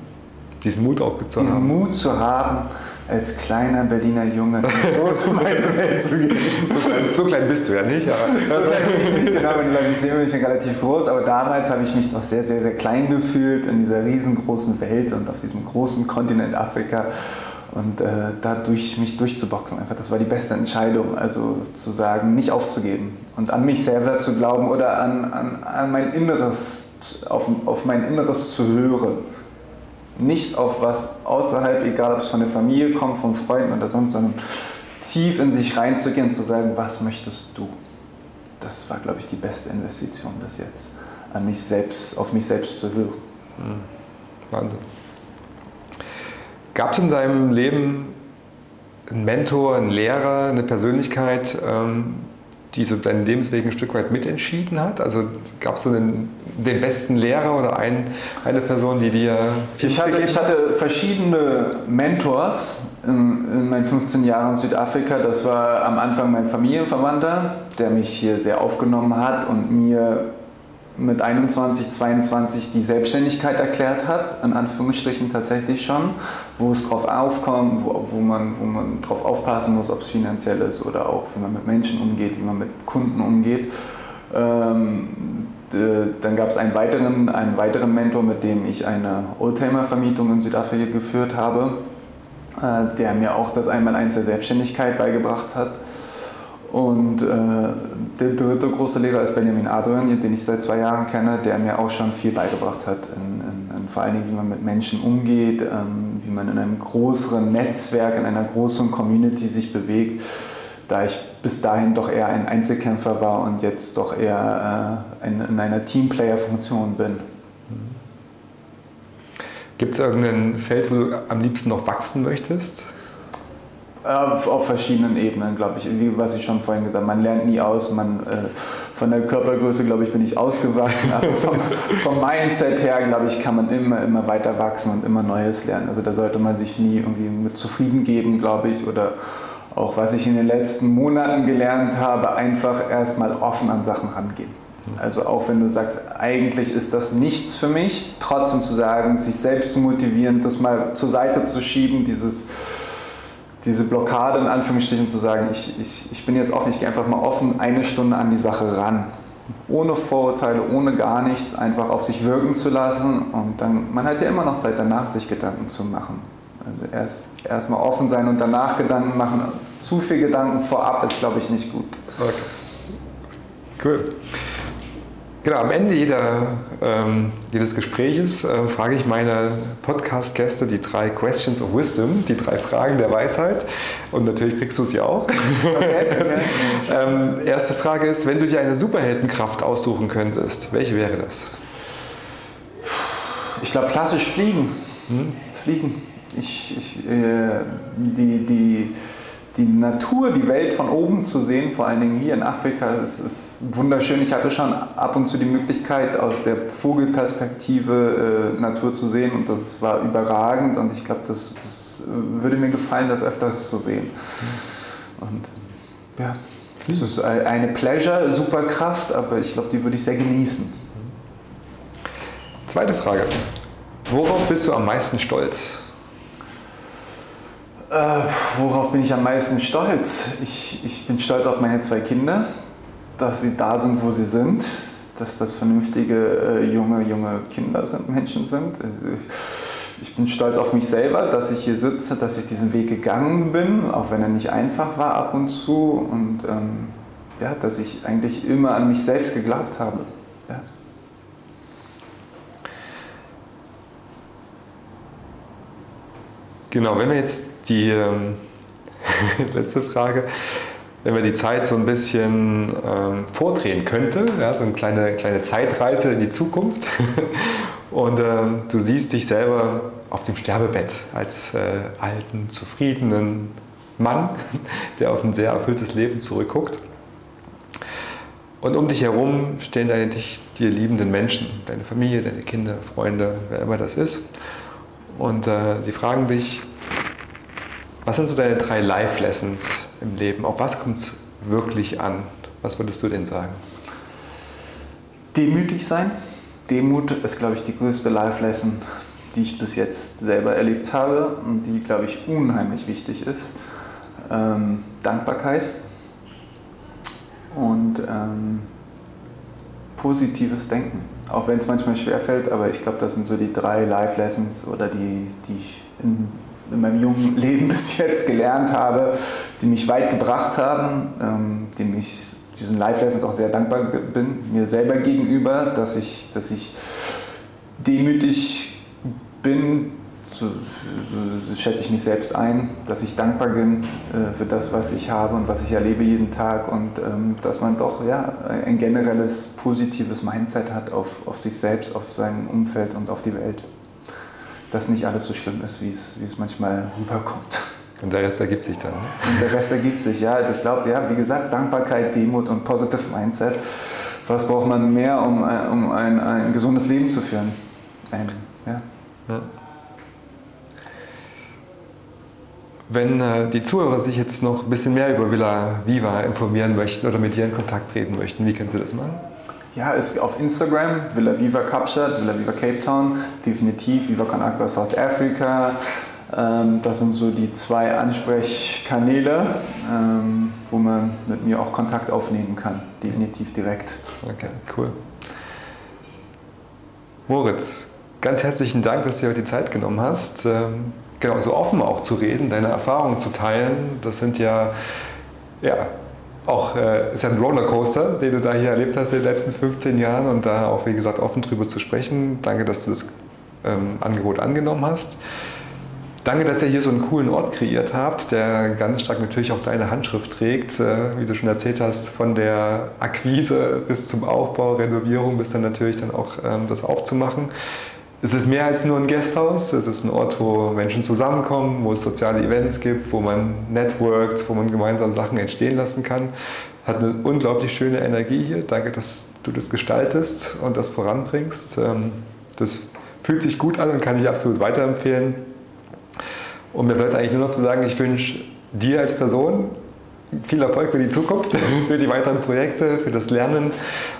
Diesen Mut auch zu Diesen haben. Mut zu haben, als kleiner Berliner Junge groß um weite Welt zu gehen. So klein, so klein, bist du ja nicht. Aber so klein bin ich nicht, genau. Wenn du mich sehen, bin ich relativ groß. Aber damals habe ich mich doch sehr, sehr, sehr klein gefühlt in dieser riesengroßen Welt und auf diesem großen Kontinent Afrika. Und äh, dadurch mich durchzuboxen, einfach, das war die beste Entscheidung. Also zu sagen, nicht aufzugeben und an mich selber zu glauben oder an, an, an mein Inneres, auf, auf mein Inneres zu hören nicht auf was außerhalb, egal ob es von der Familie kommt, von Freunden oder sonst, sondern tief in sich reinzugehen und zu sagen, was möchtest du? Das war, glaube ich, die beste Investition bis jetzt, an mich selbst, auf mich selbst zu hören. Mhm. Wahnsinn. Gab es in deinem Leben einen Mentor, einen Lehrer, eine Persönlichkeit, ähm, die so deinen Lebensweg ein Stück weit mitentschieden hat? Also gab es so einen, den besten Lehrer oder ein, eine Person, die dir ich hatte, ich hatte verschiedene Mentors in, in, meinen 15 Jahren in Südafrika. Das war am Anfang mein Familienverwandter, der mich hier sehr aufgenommen hat und mir mit 21, 22 die Selbstständigkeit erklärt hat, in Anführungsstrichen tatsächlich schon, wo es drauf aufkommt, wo, wo, man, wo man drauf aufpassen muss, ob es finanziell ist oder auch, wie man mit Menschen umgeht, wie man mit Kunden umgeht. Ähm, dann gab es einen weiteren, einen weiteren Mentor, mit dem ich eine Oldtimer-Vermietung in Südafrika geführt habe, äh, der mir auch das Einmaleins der Selbstständigkeit beigebracht hat. Und äh, der dritte große Lehrer ist Benjamin Adrian, den ich seit zwei Jahren kenne, der mir auch schon viel beigebracht hat, in, in, in vor allen Dingen, wie man mit Menschen umgeht, ähm, wie man in einem größeren Netzwerk, in einer großen Community sich bewegt, da ich bis dahin doch eher ein Einzelkämpfer war und jetzt doch eher äh, in, in einer Teamplayer-Funktion bin. Gibt es irgendein Feld, wo du am liebsten noch wachsen möchtest? Auf, auf verschiedenen Ebenen, glaube ich. Wie was ich schon vorhin gesagt habe, man lernt nie aus. Man, äh, von der Körpergröße, glaube ich, bin ich ausgewachsen. Aber vom, vom Mindset her, glaube ich, kann man immer, immer weiter wachsen und immer Neues lernen. Also da sollte man sich nie irgendwie mit zufrieden geben, glaube ich. Oder auch was ich in den letzten Monaten gelernt habe, einfach erstmal offen an Sachen rangehen. Also auch wenn du sagst, eigentlich ist das nichts für mich, trotzdem zu sagen, sich selbst zu motivieren, das mal zur Seite zu schieben, dieses, diese Blockade in Anführungsstrichen zu sagen, ich, ich, ich bin jetzt offen, ich gehe einfach mal offen eine Stunde an die Sache ran. Ohne Vorurteile, ohne gar nichts, einfach auf sich wirken zu lassen und dann, man hat ja immer noch Zeit danach, sich Gedanken zu machen. Also erst erstmal offen sein und danach Gedanken machen. Zu viel Gedanken vorab ist, glaube ich, nicht gut. Okay. Cool. Genau, am Ende jeder, ähm, jedes Gespräches äh, frage ich meine Podcast-Gäste die drei Questions of Wisdom, die drei Fragen der Weisheit. Und natürlich kriegst du sie auch. Okay, okay. ähm, erste Frage ist, wenn du dir eine Superheldenkraft aussuchen könntest, welche wäre das? Ich glaube, klassisch fliegen. Hm? Fliegen. Ich, ich, äh, die, die, die Natur, die Welt von oben zu sehen, vor allen Dingen hier in Afrika, ist, ist wunderschön. Ich hatte schon ab und zu die Möglichkeit, aus der Vogelperspektive äh, Natur zu sehen und das war überragend und ich glaube, das, das würde mir gefallen, das öfters zu sehen. Und ja, das ist eine Pleasure-Superkraft, aber ich glaube, die würde ich sehr genießen. Zweite Frage. Worauf bist du am meisten stolz? Äh, worauf bin ich am meisten stolz? Ich, ich bin stolz auf meine zwei Kinder, dass sie da sind, wo sie sind, dass das vernünftige äh, junge, junge Kinder sind, Menschen sind. Äh, ich bin stolz auf mich selber, dass ich hier sitze, dass ich diesen Weg gegangen bin, auch wenn er nicht einfach war ab und zu. Und ähm, ja, dass ich eigentlich immer an mich selbst geglaubt habe. Ja. Genau, wenn wir jetzt die ähm, letzte Frage, wenn wir die Zeit so ein bisschen ähm, vordrehen könnte, ja, so eine kleine, kleine Zeitreise in die Zukunft und ähm, du siehst dich selber auf dem Sterbebett als äh, alten, zufriedenen Mann, der auf ein sehr erfülltes Leben zurückguckt. Und um dich herum stehen deine dich, dir liebenden Menschen, deine Familie, deine Kinder, Freunde, wer immer das ist. Und äh, die fragen dich, was sind so deine drei Life-Lessons im Leben? Auf was kommt es wirklich an? Was würdest du denn sagen? Demütig sein. Demut ist, glaube ich, die größte Life-Lesson, die ich bis jetzt selber erlebt habe und die, glaube ich, unheimlich wichtig ist. Ähm, Dankbarkeit und ähm, positives Denken. Auch wenn es manchmal schwerfällt, aber ich glaube, das sind so die drei Life-Lessons oder die, die ich in in meinem jungen Leben bis jetzt gelernt habe, die mich weit gebracht haben, ähm, die mich diesen Life-Lessons auch sehr dankbar bin, mir selber gegenüber, dass ich, dass ich demütig bin, so, so, schätze ich mich selbst ein, dass ich dankbar bin äh, für das, was ich habe und was ich erlebe jeden Tag und ähm, dass man doch ja, ein generelles positives Mindset hat auf, auf sich selbst, auf sein Umfeld und auf die Welt dass nicht alles so schlimm ist, wie es, wie es manchmal rüberkommt. Und der Rest ergibt sich dann. Ne? Der Rest ergibt sich, ja. Ich glaube, ja, wie gesagt, Dankbarkeit, Demut und Positive Mindset. Was braucht man mehr, um, äh, um ein, ein gesundes Leben zu führen? Ein, ja. ja. Wenn äh, die Zuhörer sich jetzt noch ein bisschen mehr über Villa Viva informieren möchten oder mit dir in Kontakt treten möchten, wie können sie das machen? Ja, ist auf Instagram, Villa Viva Kapstadt, Villa Viva Cape Town, definitiv Viva Con Aqua South Africa. Ähm, das sind so die zwei Ansprechkanäle, ähm, wo man mit mir auch Kontakt aufnehmen kann, definitiv direkt. Okay, cool. Moritz, ganz herzlichen Dank, dass du dir die Zeit genommen hast, ähm, genau so offen auch zu reden, deine Erfahrungen zu teilen. Das sind ja, ja auch äh, ist ja ein Rollercoaster, den du da hier erlebt hast in den letzten 15 Jahren und da auch, wie gesagt, offen drüber zu sprechen. Danke, dass du das ähm, Angebot angenommen hast. Danke, dass ihr hier so einen coolen Ort kreiert habt, der ganz stark natürlich auch deine Handschrift trägt, äh, wie du schon erzählt hast, von der Akquise bis zum Aufbau, Renovierung, bis dann natürlich dann auch ähm, das aufzumachen. Es ist mehr als nur ein Gasthaus. Es ist ein Ort, wo Menschen zusammenkommen, wo es soziale Events gibt, wo man networkt, wo man gemeinsam Sachen entstehen lassen kann. Hat eine unglaublich schöne Energie hier. Danke, dass du das gestaltest und das voranbringst. Ähm, das fühlt sich gut an und kann ich absolut weiterempfehlen. Und mir bleibt eigentlich nur noch zu sagen, ich wünsche dir als Person viel Erfolg für die Zukunft, für die weiteren Projekte, für das Lernen.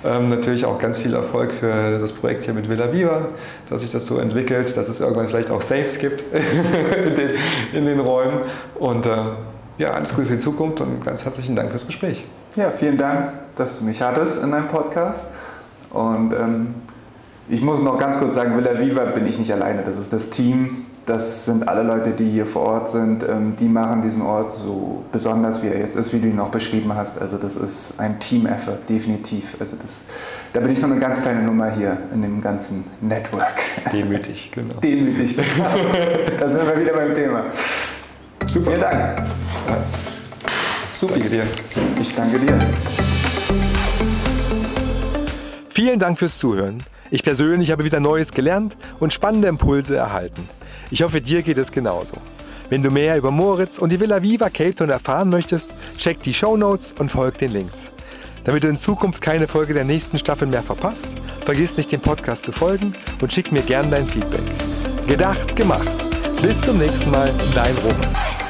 Ähm, natürlich auch ganz viel Erfolg für das Projekt hier mit Villa Viva, dass sich das so entwickelt, dass es irgendwann vielleicht auch Saves gibt in, den, in, den, Räumen. Und äh, ja, alles Gute für die Zukunft und ganz herzlichen Dank fürs Gespräch. Ja, vielen Dank, dass du mich hattest in deinem Podcast. Und ähm, ich muss noch ganz kurz sagen, Villa Viva bin ich nicht alleine. Das ist das Team, das sind alle Leute, die hier vor Ort sind, ähm, die machen diesen Ort so besonders, wie er jetzt ist, wie du ihn auch beschrieben hast. Also das ist ein Team-Effort, definitiv. Also das, da bin ich noch eine ganz kleine Nummer hier in dem ganzen Network. Demütig, genau. Demütig, genau. da sind wir wieder beim Thema. Super. Vielen Dank. Super dir. Ich danke dir. Vielen Dank fürs Zuhören. Ich persönlich habe wieder Neues gelernt und spannende Impulse erhalten. Ich hoffe, dir geht es genauso. Wenn du mehr über Moritz und die Villa Viva Cape Town erfahren möchtest, check die Show Notes und folg den Links. Damit du in Zukunft keine Folge der nächsten Staffel mehr verpasst, vergiss nicht den Podcast zu folgen und schick mir gern dein Feedback. Gedacht, gemacht. Bis zum nächsten Mal, dein Roman.